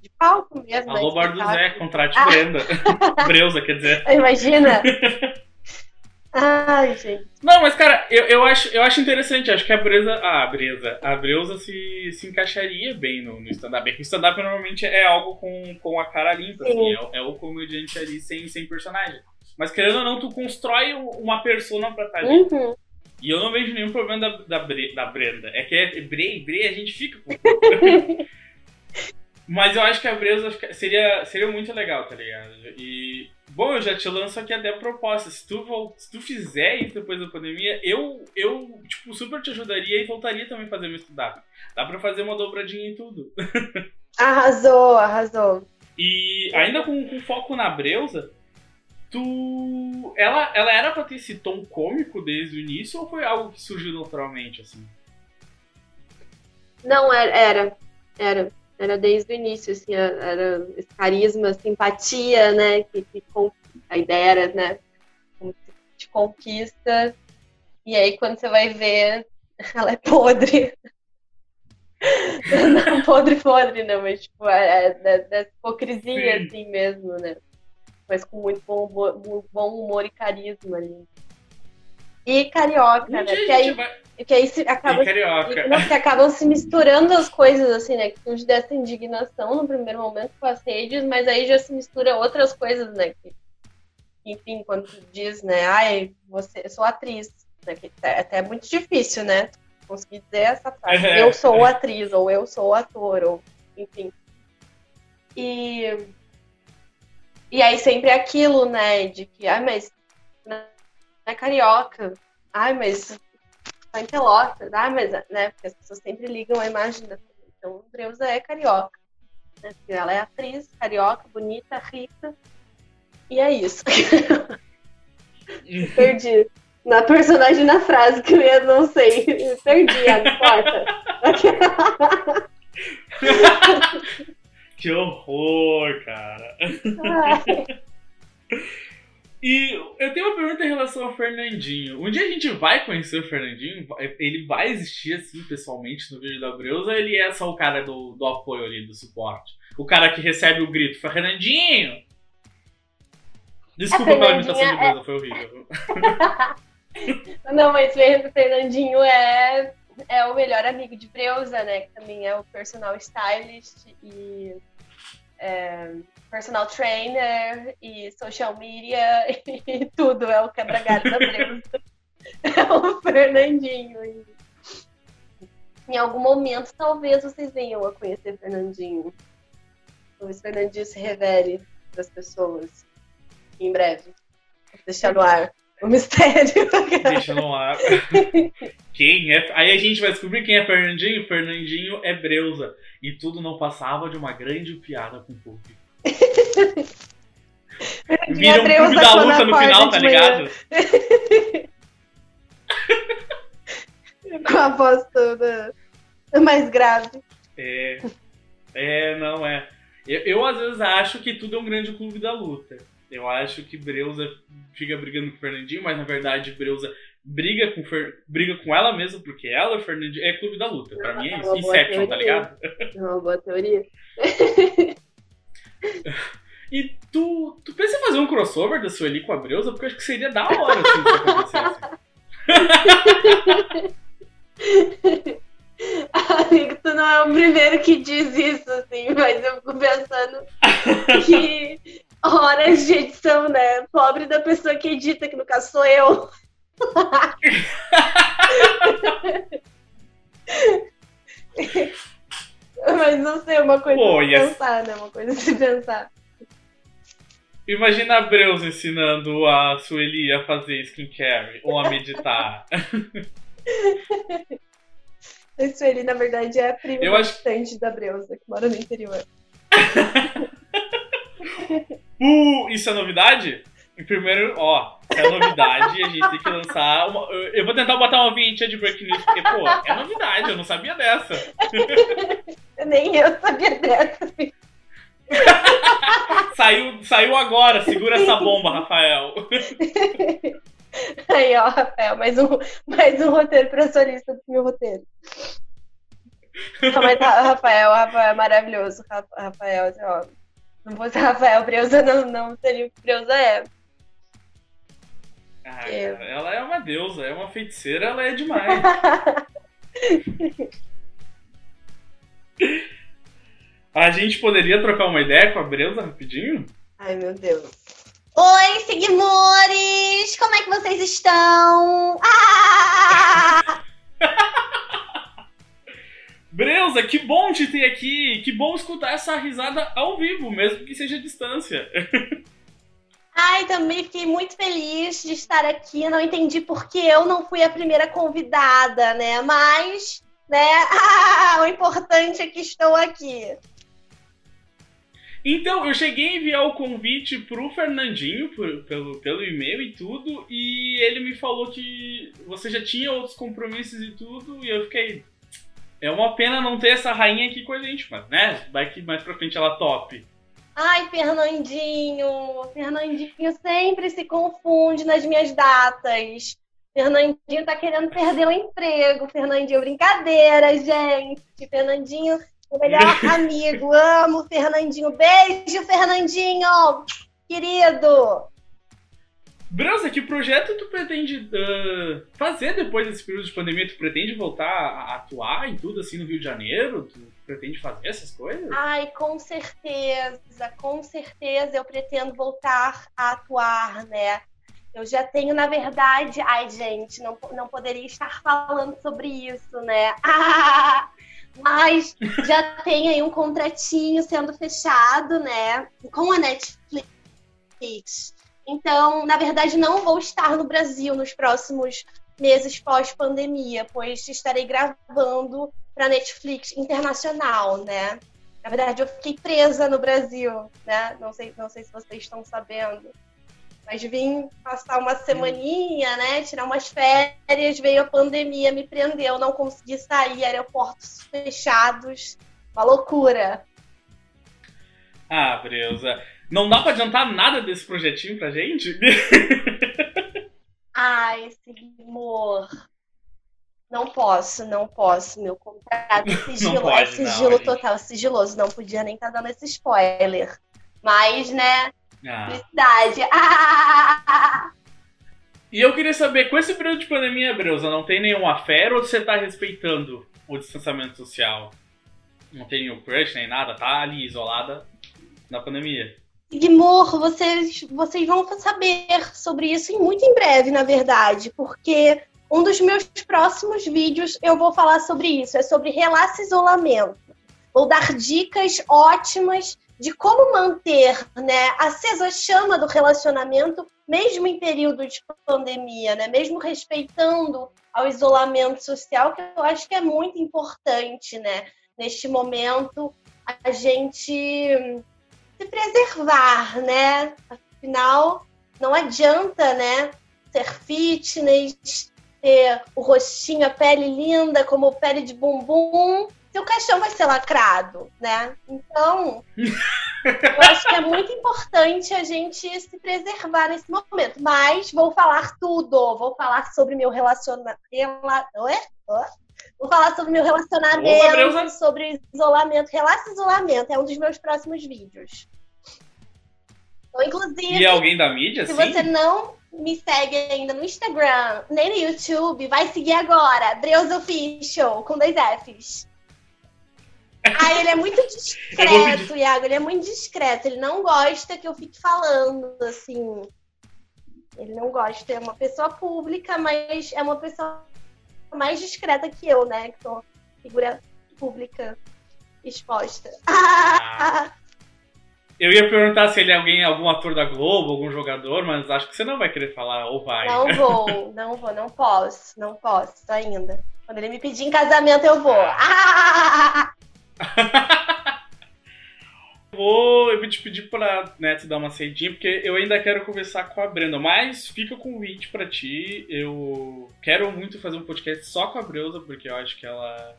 de palco mesmo. Alô, Bar do Zé, contrate ah. Brenda. [LAUGHS] [LAUGHS] Breusa, quer dizer. Imagina! Ai, gente. Não, mas cara, eu, eu, acho, eu acho interessante. Acho que a Breza. Ah, a Breza. A Breusa se, se encaixaria bem no, no stand-up. Porque o stand-up normalmente é algo com, com a cara limpa, assim, é, é, o comediante ali sem, sem personagem. Mas querendo ou não, tu constrói uma persona pra estar ali. Uhum. E eu não vejo nenhum problema da, da, Bre, da Brenda. É que é Bre, Bre, a gente fica com. [LAUGHS] Mas eu acho que a Breusa seria, seria muito legal, tá ligado? E Bom, eu já te lanço aqui até a proposta. Se tu, se tu fizer isso depois da pandemia, eu, eu, tipo, super te ajudaria e voltaria também a fazer meu stand-up. Dá pra fazer uma dobradinha em tudo. [LAUGHS] Arrasou, arrasou. E ainda com, com foco na Breusa, tu. Ela, ela era pra ter esse tom cômico desde o início ou foi algo que surgiu naturalmente, assim? Não, era. Era. Era desde o início, assim, era esse carisma, simpatia, né? Que, que a ideia era, né? Te conquista. E aí, quando você vai ver, [LAUGHS] ela é podre. [LAUGHS] não podre, podre, não, mas tipo, é, é dessa hipocrisia, Sim. assim mesmo, né? Mas com muito bom humor, bom humor e carisma ali. E carioca, um né? Que aí, vai... que aí se acaba, carioca. Não, que acabam se misturando as coisas, assim, né? Que surge dessa indignação no primeiro momento com as redes, mas aí já se mistura outras coisas, né? Que, enfim, quando tu diz, né? Ai, você, eu sou atriz. Né, que é até muito difícil, né? Conseguir dizer essa frase. É. Eu sou atriz, ou eu sou ator, ou enfim. E, e aí sempre aquilo, né? De que, ai, mas é carioca. Ai, mas tá em Pelotas. Ai, mas, né? Porque as pessoas sempre ligam a imagem da Então, Breusa é carioca. Né? Ela é atriz, carioca, bonita, rica. E é isso. [LAUGHS] Perdi. Na personagem, na frase que eu ia, não sei. Perdi, a porta. [LAUGHS] que horror, cara. Ai. [LAUGHS] E eu tenho uma pergunta em relação ao Fernandinho. Um dia a gente vai conhecer o Fernandinho? Ele vai existir assim pessoalmente no vídeo da Breusa ou ele é só o cara do, do apoio ali, do suporte? O cara que recebe o grito, Fernandinho! Desculpa pela imitação de é... foi horrível. [LAUGHS] Não, mas o Fernandinho é, é o melhor amigo de Breusa, né? Que também é o personal stylist e é, personal trainer e social media [LAUGHS] e tudo. É o quebra-galho da Breusa. é o Fernandinho. Em algum momento, talvez vocês venham a conhecer Fernandinho. Talvez Fernandinho se revele para as pessoas em breve. Deixar no ar o mistério. Deixa no ar. Quem é? Aí a gente vai descobrir quem é Fernandinho. Fernandinho é Breusa. E tudo não passava de uma grande piada com o público. Vira um clube da luta no final, tá ligado? com a voz toda mais grave. É. É, não é. Eu, eu, às vezes acho que tudo é um grande clube da luta. Eu acho que Breuza fica brigando com o Fernandinho, mas na verdade Breuza briga com, Fer... briga com ela mesma, porque ela e o Fernandinho é clube da luta. Pra mim é, é isso. Inception, tá ligado? É uma boa teoria. [LAUGHS] e tu, tu pensa em fazer um crossover da Sueli com a Breuza? Porque eu acho que seria da hora assim, se acontecesse. [LAUGHS] Amigo, tu não é o primeiro que diz isso, assim, mas eu fico pensando que horas de edição, né? Pobre da pessoa que edita, que no caso sou eu. [LAUGHS] [LAUGHS] [LAUGHS] mas não sei, é uma coisa Pô, de pensar, né? Uma coisa de pensar. Imagina a Breus ensinando a Sueli a fazer skincare ou a meditar. [LAUGHS] A Sueli, na verdade, é a prima Eu acho... da Breusa, que mora no interior. [LAUGHS] uh, isso é novidade? Primeiro, ó, é novidade, a gente tem que lançar. Uma... Eu vou tentar botar uma vinheta de Breaking News, porque, pô, é novidade, eu não sabia dessa. [LAUGHS] Nem eu sabia dessa. [LAUGHS] saiu, saiu agora, segura essa bomba, Rafael. [LAUGHS] Aí, ó, Rafael, mais um, mais um roteiro pra sua lista do meu roteiro. Não, mas Rafael, Rafael é maravilhoso. Rafael, assim, ó. Não fosse Rafael Breuza, não, não seria o que Breuza é. Ah, ela é uma deusa, é uma feiticeira, ela é demais. [LAUGHS] a gente poderia trocar uma ideia com a Breuza rapidinho? Ai, meu Deus. Oi, Sigmores! Como é que vocês estão? Ah! [LAUGHS] Breuza, que bom te ter aqui! Que bom escutar essa risada ao vivo, mesmo que seja à distância. [LAUGHS] Ai, também fiquei muito feliz de estar aqui. Não entendi porque eu não fui a primeira convidada, né? Mas, né? [LAUGHS] O importante é que estou aqui. Então, eu cheguei a enviar o convite pro Fernandinho por, pelo, pelo e-mail e tudo, e ele me falou que você já tinha outros compromissos e tudo, e eu fiquei. É uma pena não ter essa rainha aqui com a gente, mas, né? Vai que mais pra frente ela top. Ai, Fernandinho! Fernandinho sempre se confunde nas minhas datas. Fernandinho tá querendo perder o emprego. Fernandinho, brincadeira, gente. Fernandinho o melhor [LAUGHS] amigo. Amo, Fernandinho. Beijo, Fernandinho! Querido! Brasa, que projeto tu pretende uh, fazer depois desse período de pandemia? Tu pretende voltar a atuar em tudo assim no Rio de Janeiro? Tu pretende fazer essas coisas? Ai, com certeza, com certeza eu pretendo voltar a atuar, né? Eu já tenho, na verdade, ai, gente, não, não poderia estar falando sobre isso, né? Ah, [LAUGHS] mas já tem aí um contratinho sendo fechado, né, com a Netflix. Então, na verdade, não vou estar no Brasil nos próximos meses pós-pandemia, pois estarei gravando para Netflix internacional, né? Na verdade, eu fiquei presa no Brasil, né? Não sei, não sei se vocês estão sabendo. Mas vim passar uma semaninha, né? Tirar umas férias, veio a pandemia, me prendeu, não consegui sair, aeroportos fechados. Uma loucura. Ah, Breuza. Não dá pra adiantar nada desse projetinho pra gente? [LAUGHS] Ai, Sigmor. Não posso, não posso. Meu contrato é [LAUGHS] sigilo, pode, é sigilo não, total, sigiloso. Não podia nem estar tá dando esse spoiler. Mas, né, Felicidade. Ah! E eu queria saber, com esse período de pandemia, Breusa, não tem nenhuma fé ou você tá respeitando o distanciamento social? Não tem nenhum crush nem nada, tá ali isolada na pandemia? Guimor, vocês, vocês vão saber sobre isso muito em breve, na verdade, porque um dos meus próximos vídeos eu vou falar sobre isso, é sobre relaxa isolamento. Vou dar dicas ótimas de como manter né, acesa a chama do relacionamento, mesmo em período de pandemia, né, mesmo respeitando ao isolamento social, que eu acho que é muito importante né, neste momento a gente se preservar, né? Afinal, não adianta, né, ser fitness, ter o rostinho, a pele linda, como pele de bumbum, seu caixão vai ser lacrado, né? Então, eu acho que é muito importante a gente se preservar nesse momento. Mas vou falar tudo. Vou falar sobre meu relacionamento. Rela... Vou falar sobre meu relacionamento, Opa, sobre isolamento. Relaxa isolamento. É um dos meus próximos vídeos. Então, inclusive. E alguém da mídia, Se sim? você não me segue ainda no Instagram, nem no YouTube, vai seguir agora. Breus Official, com dois Fs. Ah, ele é muito discreto, Iago. Ele é muito discreto. Ele não gosta que eu fique falando, assim. Ele não gosta. É uma pessoa pública, mas é uma pessoa mais discreta que eu, né? Que sou figura pública exposta. Ah. [LAUGHS] Eu ia perguntar se ele é alguém, algum ator da Globo, algum jogador, mas acho que você não vai querer falar, ou vai. Não [LAUGHS] vou, não vou, não posso, não posso ainda. Quando ele me pedir em casamento, eu vou. Ah! [LAUGHS] vou, eu vou te pedir pra né, te dar uma saidinha, porque eu ainda quero conversar com a Brenda, mas fica o convite para ti. Eu quero muito fazer um podcast só com a Breusa, porque eu acho que ela.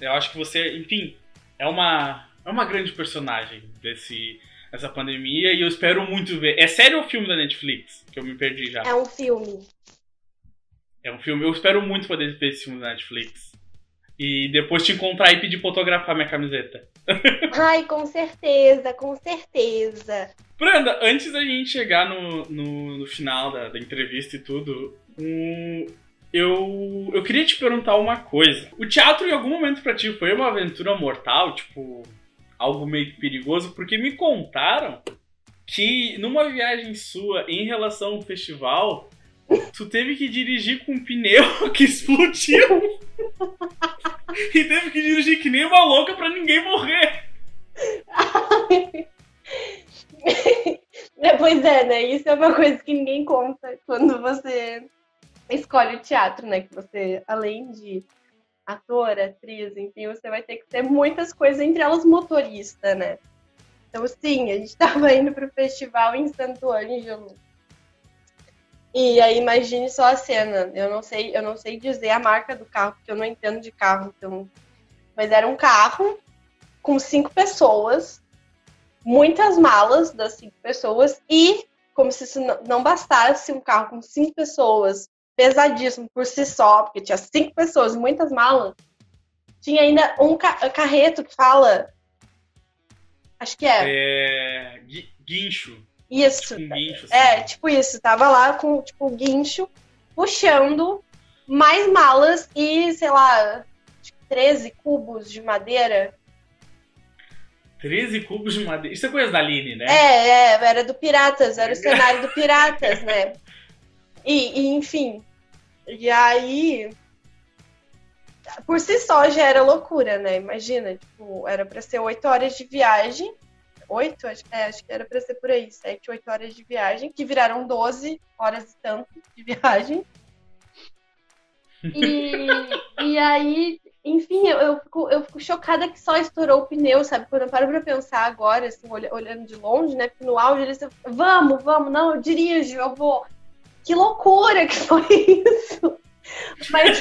Eu acho que você, enfim, é uma, é uma grande personagem desse, dessa pandemia e eu espero muito ver. É sério o filme da Netflix? Que eu me perdi já. É um filme. É um filme. Eu espero muito poder ver esse filme da Netflix. E depois te encontrar e pedir pra fotografar minha camiseta. [LAUGHS] Ai, com certeza, com certeza. Branda, antes da gente chegar no, no, no final da, da, entrevista e tudo, um, eu, eu queria te perguntar uma coisa. O teatro, em algum momento pra ti, foi uma aventura mortal? Tipo, algo meio perigoso? Porque me contaram que numa viagem sua em relação ao festival, tu teve que dirigir com um pneu [LAUGHS] que explodiu. e teve que dirigir que nem uma louca pra ninguém morrer. [LAUGHS] pois é, né? Isso é uma coisa que ninguém conta quando você escolhe o teatro, né? Que você, além de ator, atriz, enfim, você vai ter que ter muitas coisas, entre elas motorista, né? Então, sim, a gente [LAUGHS] estava indo para o festival em Santo Ângelo e aí imagine só a cena. Eu não sei, eu não sei dizer a marca do carro, porque eu não entendo de carro, então. Mas era um carro com cinco pessoas, muitas malas das cinco pessoas, e como se isso não bastasse, um carro com cinco pessoas, pesadíssimo por si só, porque tinha cinco pessoas, muitas malas. Tinha ainda um ca carreto que fala. Acho que é. É. Guincho. Isso. Tipo um guincho, assim. É, tipo isso. Tava lá com tipo guincho puxando mais malas e, sei lá, 13 cubos de madeira. 13 cubos de madeira. Isso é coisa da Aline, né? É, é, era do Piratas, era o cenário do Piratas, né? [LAUGHS] E, e, enfim. E aí. Por si só já era loucura, né? Imagina, tipo, era para ser oito horas de viagem oito, acho, é, acho que era para ser por aí, sete, oito horas de viagem, que viraram 12 horas e tanto de [LAUGHS] viagem. E, e aí, enfim, eu, eu, fico, eu fico chocada que só estourou o pneu, sabe? Quando eu paro pra pensar agora, assim, olhando de longe, né? Porque no áudio eles vamos, vamos, não, eu dirijo, eu vou. Que loucura que foi isso! Mas,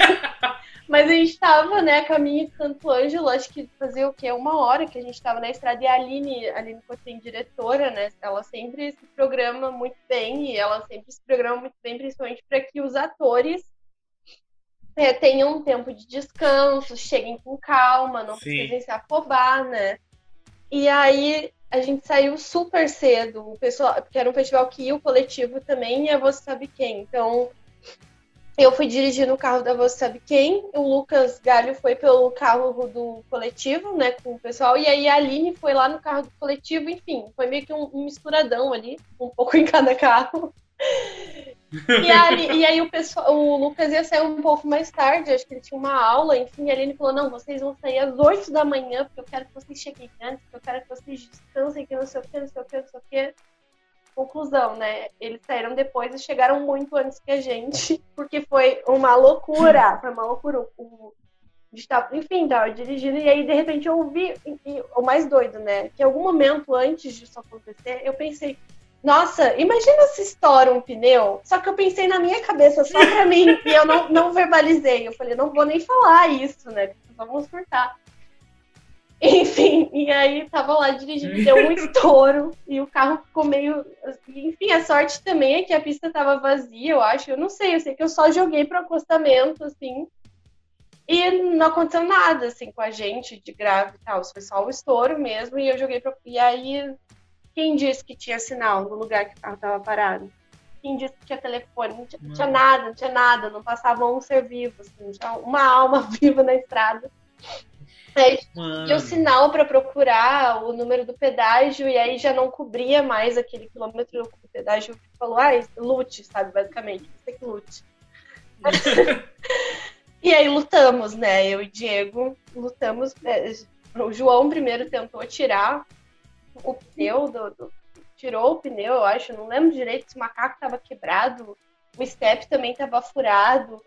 mas a gente estava, né, a caminho de Santo Ângelo, acho que fazia o quê? Uma hora que a gente estava na estrada e a Aline, a Aline Cotem, diretora, né, ela sempre se programa muito bem e ela sempre se programa muito bem, principalmente para que os atores é, tenham um tempo de descanso, cheguem com calma, não Sim. precisem se afobar, né? E aí a gente saiu super cedo, o pessoal, porque era um festival que ia o coletivo também, e você sabe quem. Então, eu fui dirigir no carro da Você Sabe Quem, o Lucas Galho foi pelo carro do coletivo, né, com o pessoal, e aí a Aline foi lá no carro do coletivo, enfim, foi meio que um, um misturadão ali, um pouco em cada carro. E, aí, e, aí o, pessoal, o Lucas ia sair um pouco mais tarde, acho que ele tinha uma aula, enfim, e a Aline falou, não, vocês vão sair às 8 da manhã, porque eu quero que vocês cheguem antes, porque eu quero que vocês descansem, que não sei o que, não sei o que, não sei o que conclusão, né? Eles saíram depois e chegaram muito antes que a gente, [LAUGHS] porque foi uma loucura, foi uma loucura. O, tava, enfim, tava dirigindo e aí de repente eu ouvi, e, o mais doido, né? Que em algum momento antes disso acontecer, eu pensei, nossa, imagina se estoura um pneu. Só que eu pensei na minha cabeça só pra mim [LAUGHS] e eu não, não verbalizei. Eu falei, não vou nem falar isso, né? Vamos surtar. Enfim, e aí tava lá dirigindo, deu um [LAUGHS] estouro e o carro ficou meio. Enfim, a sorte também é que a pista tava vazia, eu acho. Eu não sei, eu sei que eu só joguei pro acostamento, assim. E não aconteceu nada, assim, com a gente de grave e tal. Foi só o estouro mesmo. E eu joguei pro. E aí, quem disse que tinha sinal no lugar que o carro tava parado? Quem disse que tinha telefone? Não tinha, não tinha nada, não tinha nada. Não passava um ser vivo, assim, tinha uma alma [LAUGHS] viva na estrada. Aí deu sinal para procurar o número do pedágio e aí já não cobria mais aquele quilômetro do pedágio. Falou, ah, lute, sabe, basicamente, você que lute. [LAUGHS] e aí lutamos, né? Eu e Diego lutamos. É, o João primeiro tentou tirar o pneu do, do, tirou o pneu, eu acho, não lembro direito se o macaco estava quebrado, o step também estava furado.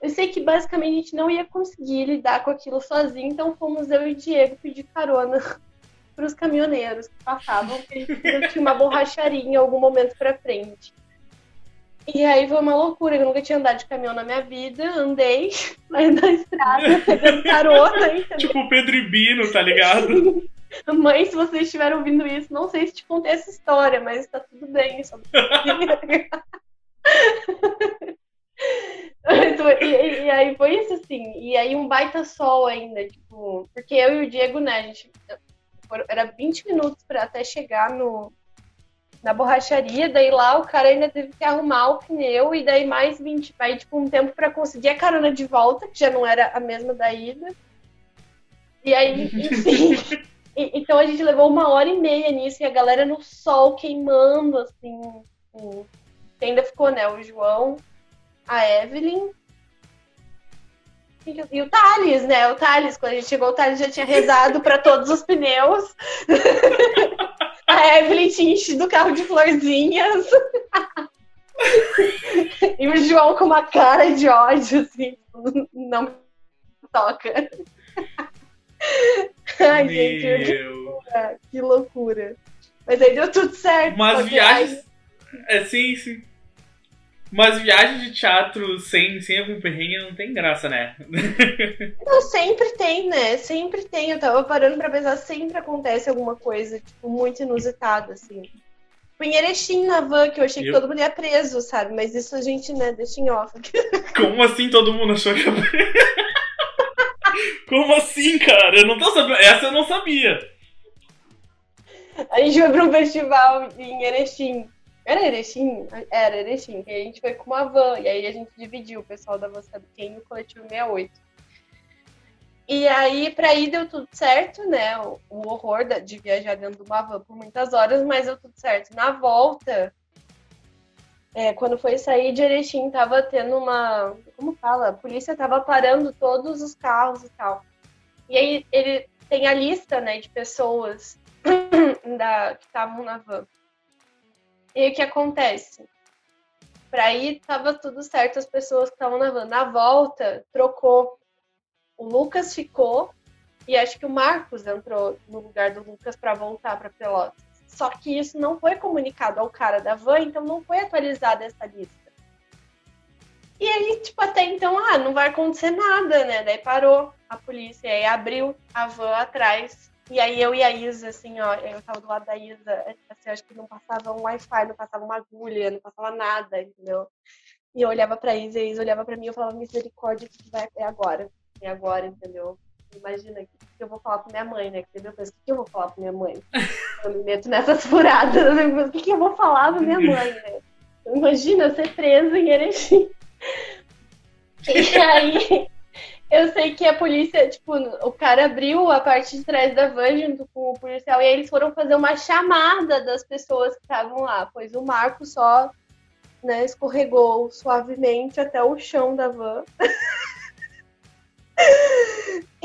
Eu sei que basicamente a gente não ia conseguir lidar com aquilo sozinho, então fomos eu e o Diego pedir carona [LAUGHS] para os caminhoneiros que passavam, porque a gente tinha uma borracharia em algum momento para frente. E aí foi uma loucura, eu nunca tinha andado de caminhão na minha vida, andei [LAUGHS] na estrada, pegando carona. [LAUGHS] Entendeu? Tipo o Pedro Ibino, tá ligado? [LAUGHS] Mãe, se vocês estiverem ouvindo isso, não sei se te contei essa história, mas tá tudo bem. Só... [LAUGHS] e, e, aí foi isso, assim. E aí um baita sol ainda, tipo. Porque eu e o Diego, né, a gente. Era 20 minutos para até chegar no, na borracharia, daí lá o cara ainda teve que arrumar o pneu e daí mais 20, vai tipo um tempo para conseguir a carona de volta, que já não era a mesma da ida. E aí, [LAUGHS] enfim. E, então a gente levou uma hora e meia nisso e a galera no sol queimando, assim. ainda ficou, né? O João, a Evelyn e o Thales, né? O Thales, quando a gente chegou, o Thales já tinha rezado para todos os pneus. [LAUGHS] a Evelyn tinha enchido o carro de florzinhas. [LAUGHS] e o João com uma cara de ódio, assim, não toca. Ai, Meu. gente, que loucura, que loucura. Mas aí deu tudo certo. Umas viagens. É, sim, sim. Mas viagem de teatro sem, sem algum perrengue não tem graça, né? [LAUGHS] Não, sempre tem, né? Sempre tem. Eu tava parando pra pensar, sempre acontece alguma coisa, tipo, muito inusitada, assim. Fui em Erechim na van, que eu achei eu... que todo mundo ia preso, sabe? Mas isso a gente, né, deixa em off. Como assim todo mundo achou que ia preso? [LAUGHS] Como assim, cara? Eu não tô sabendo. Essa eu não sabia. A gente foi pra um festival em Erechim. Era Erechim? Era Erechim. E a gente foi com uma van. E aí a gente dividiu o pessoal da Sabe Quem e o Coletivo 68. E aí, pra ir deu tudo certo, né? O horror de viajar dentro de uma van por muitas horas, mas deu tudo certo. Na volta, é, quando foi sair de Erechim, tava tendo uma. Como fala? A polícia tava parando todos os carros e tal. E aí ele tem a lista, né, de pessoas [CLEARS THROAT] da, que estavam na van. E o que acontece? Pra ir, tava tudo certo, as pessoas que estavam na van. Na volta, trocou. O Lucas ficou e acho que o Marcos entrou no lugar do Lucas para voltar para Pelotas. Só que isso não foi comunicado ao cara da van, então não foi atualizada essa lista. E aí, tipo, até então, ah, não vai acontecer nada, né? Daí parou a polícia, aí abriu a van atrás e aí eu e a Isa, assim, ó, eu tava do lado da Isa, assim, acho que não passava um Wi-Fi, não passava uma agulha, não passava nada, entendeu? E eu olhava pra Isa e a Isa olhava pra mim e eu falava, misericórdia, que vai é agora, é agora, entendeu? Imagina, o que, que eu vou falar pra minha mãe, né? Porque eu penso, o que, que eu vou falar pra minha mãe? Eu me meto nessas [LAUGHS] furadas, né? o que, que eu vou falar pra minha mãe, né? Imagina ser presa em Erechim. E [LAUGHS] aí, eu sei que a polícia, tipo, o cara abriu a parte de trás da van junto com o policial e aí eles foram fazer uma chamada das pessoas que estavam lá, pois o Marco só né, escorregou suavemente até o chão da van. [LAUGHS]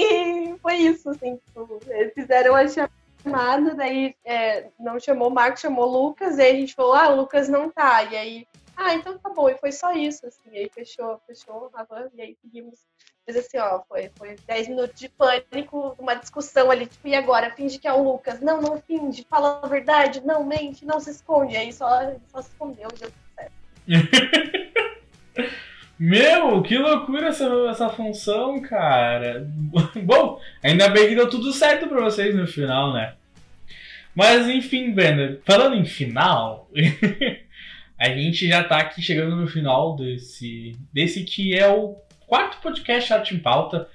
e foi isso, assim, tipo, eles fizeram a chamada, daí é, não chamou o Marco, chamou o Lucas, e aí a gente falou, ah, o Lucas não tá. E aí, ah, então tá bom, e foi só isso, assim, aí fechou, fechou a van, e aí seguimos mas assim, ó, foi, foi 10 minutos de pânico, uma discussão ali, tipo, e agora? Finge que é o Lucas. Não, não finge, fala a verdade, não mente, não se esconde. Aí só, só se escondeu, deu tudo certo. [LAUGHS] Meu, que loucura essa, essa função, cara. [LAUGHS] Bom, ainda bem que deu tudo certo pra vocês no final, né? Mas enfim, Brenner, falando em final, [LAUGHS] a gente já tá aqui chegando no final desse, desse que é o quarto podcast Arte em Pauta.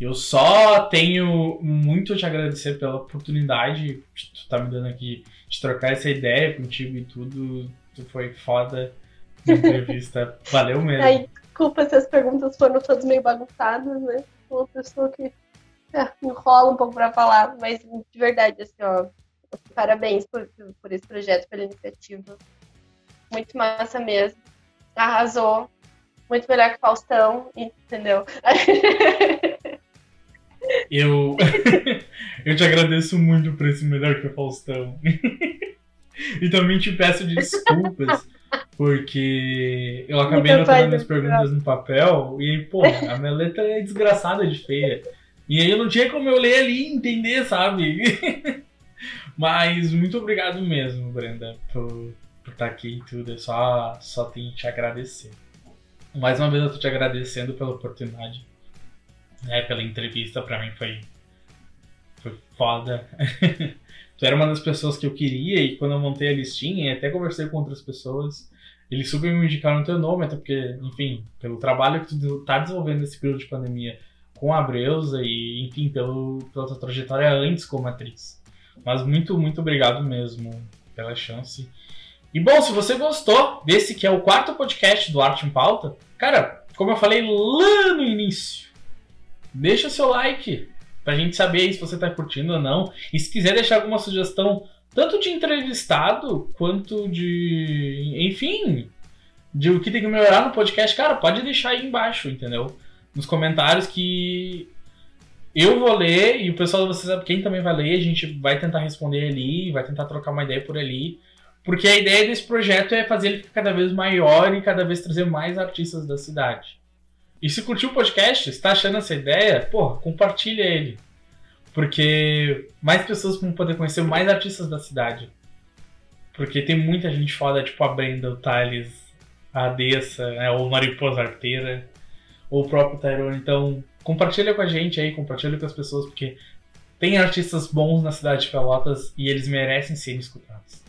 Eu só tenho muito a te agradecer pela oportunidade que tu tá me dando aqui de trocar essa ideia contigo e tudo. Tu foi foda [LAUGHS] entrevista. Valeu mesmo. Desculpa se as perguntas foram todas meio bagunçadas, né? Uma pessoa que é, enrola um pouco pra falar, mas de verdade, assim, ó, parabéns por, por esse projeto, pela iniciativa. Muito massa mesmo. Arrasou. Muito melhor que Faustão, entendeu? [LAUGHS] Eu, [LAUGHS] eu te agradeço muito por esse melhor que o Faustão. [LAUGHS] e também te peço desculpas, porque eu acabei anotando as perguntas no papel e, pô, [LAUGHS] a minha letra é desgraçada de feia. E aí eu não tinha como eu ler ali e entender, sabe? [LAUGHS] Mas muito obrigado mesmo, Brenda, por, por estar aqui e tudo. Eu só, só tenho que te agradecer. Mais uma vez eu tô te agradecendo pela oportunidade né, pela entrevista, pra mim foi, foi foda. [LAUGHS] tu era uma das pessoas que eu queria e quando eu montei a listinha, e até conversei com outras pessoas, eles super me indicaram teu nome, até porque, enfim, pelo trabalho que tu tá desenvolvendo nesse período de pandemia com a Breusa e, enfim, pelo, pela tua trajetória antes como atriz. Mas muito, muito obrigado mesmo pela chance. E bom, se você gostou desse que é o quarto podcast do Arte em Pauta, cara, como eu falei lá no início, deixa seu like pra gente saber aí se você tá curtindo ou não. E se quiser deixar alguma sugestão, tanto de entrevistado quanto de. Enfim, de o que tem que melhorar no podcast, cara, pode deixar aí embaixo, entendeu? Nos comentários que eu vou ler e o pessoal, você sabe quem também vai ler, a gente vai tentar responder ali, vai tentar trocar uma ideia por ali. Porque a ideia desse projeto é fazer ele ficar cada vez maior e cada vez trazer mais artistas da cidade. E se curtiu o podcast, está achando essa ideia, porra, compartilha ele. Porque mais pessoas vão poder conhecer mais artistas da cidade. Porque tem muita gente foda, tipo a Brenda, o Thales, a Adessa, né, ou Mariposa Arteira, ou o próprio Tyrone. Então, compartilha com a gente aí, compartilha com as pessoas, porque tem artistas bons na cidade de Pelotas e eles merecem ser escutados.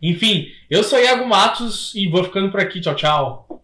Enfim, eu sou Iago Matos e vou ficando por aqui. Tchau, tchau.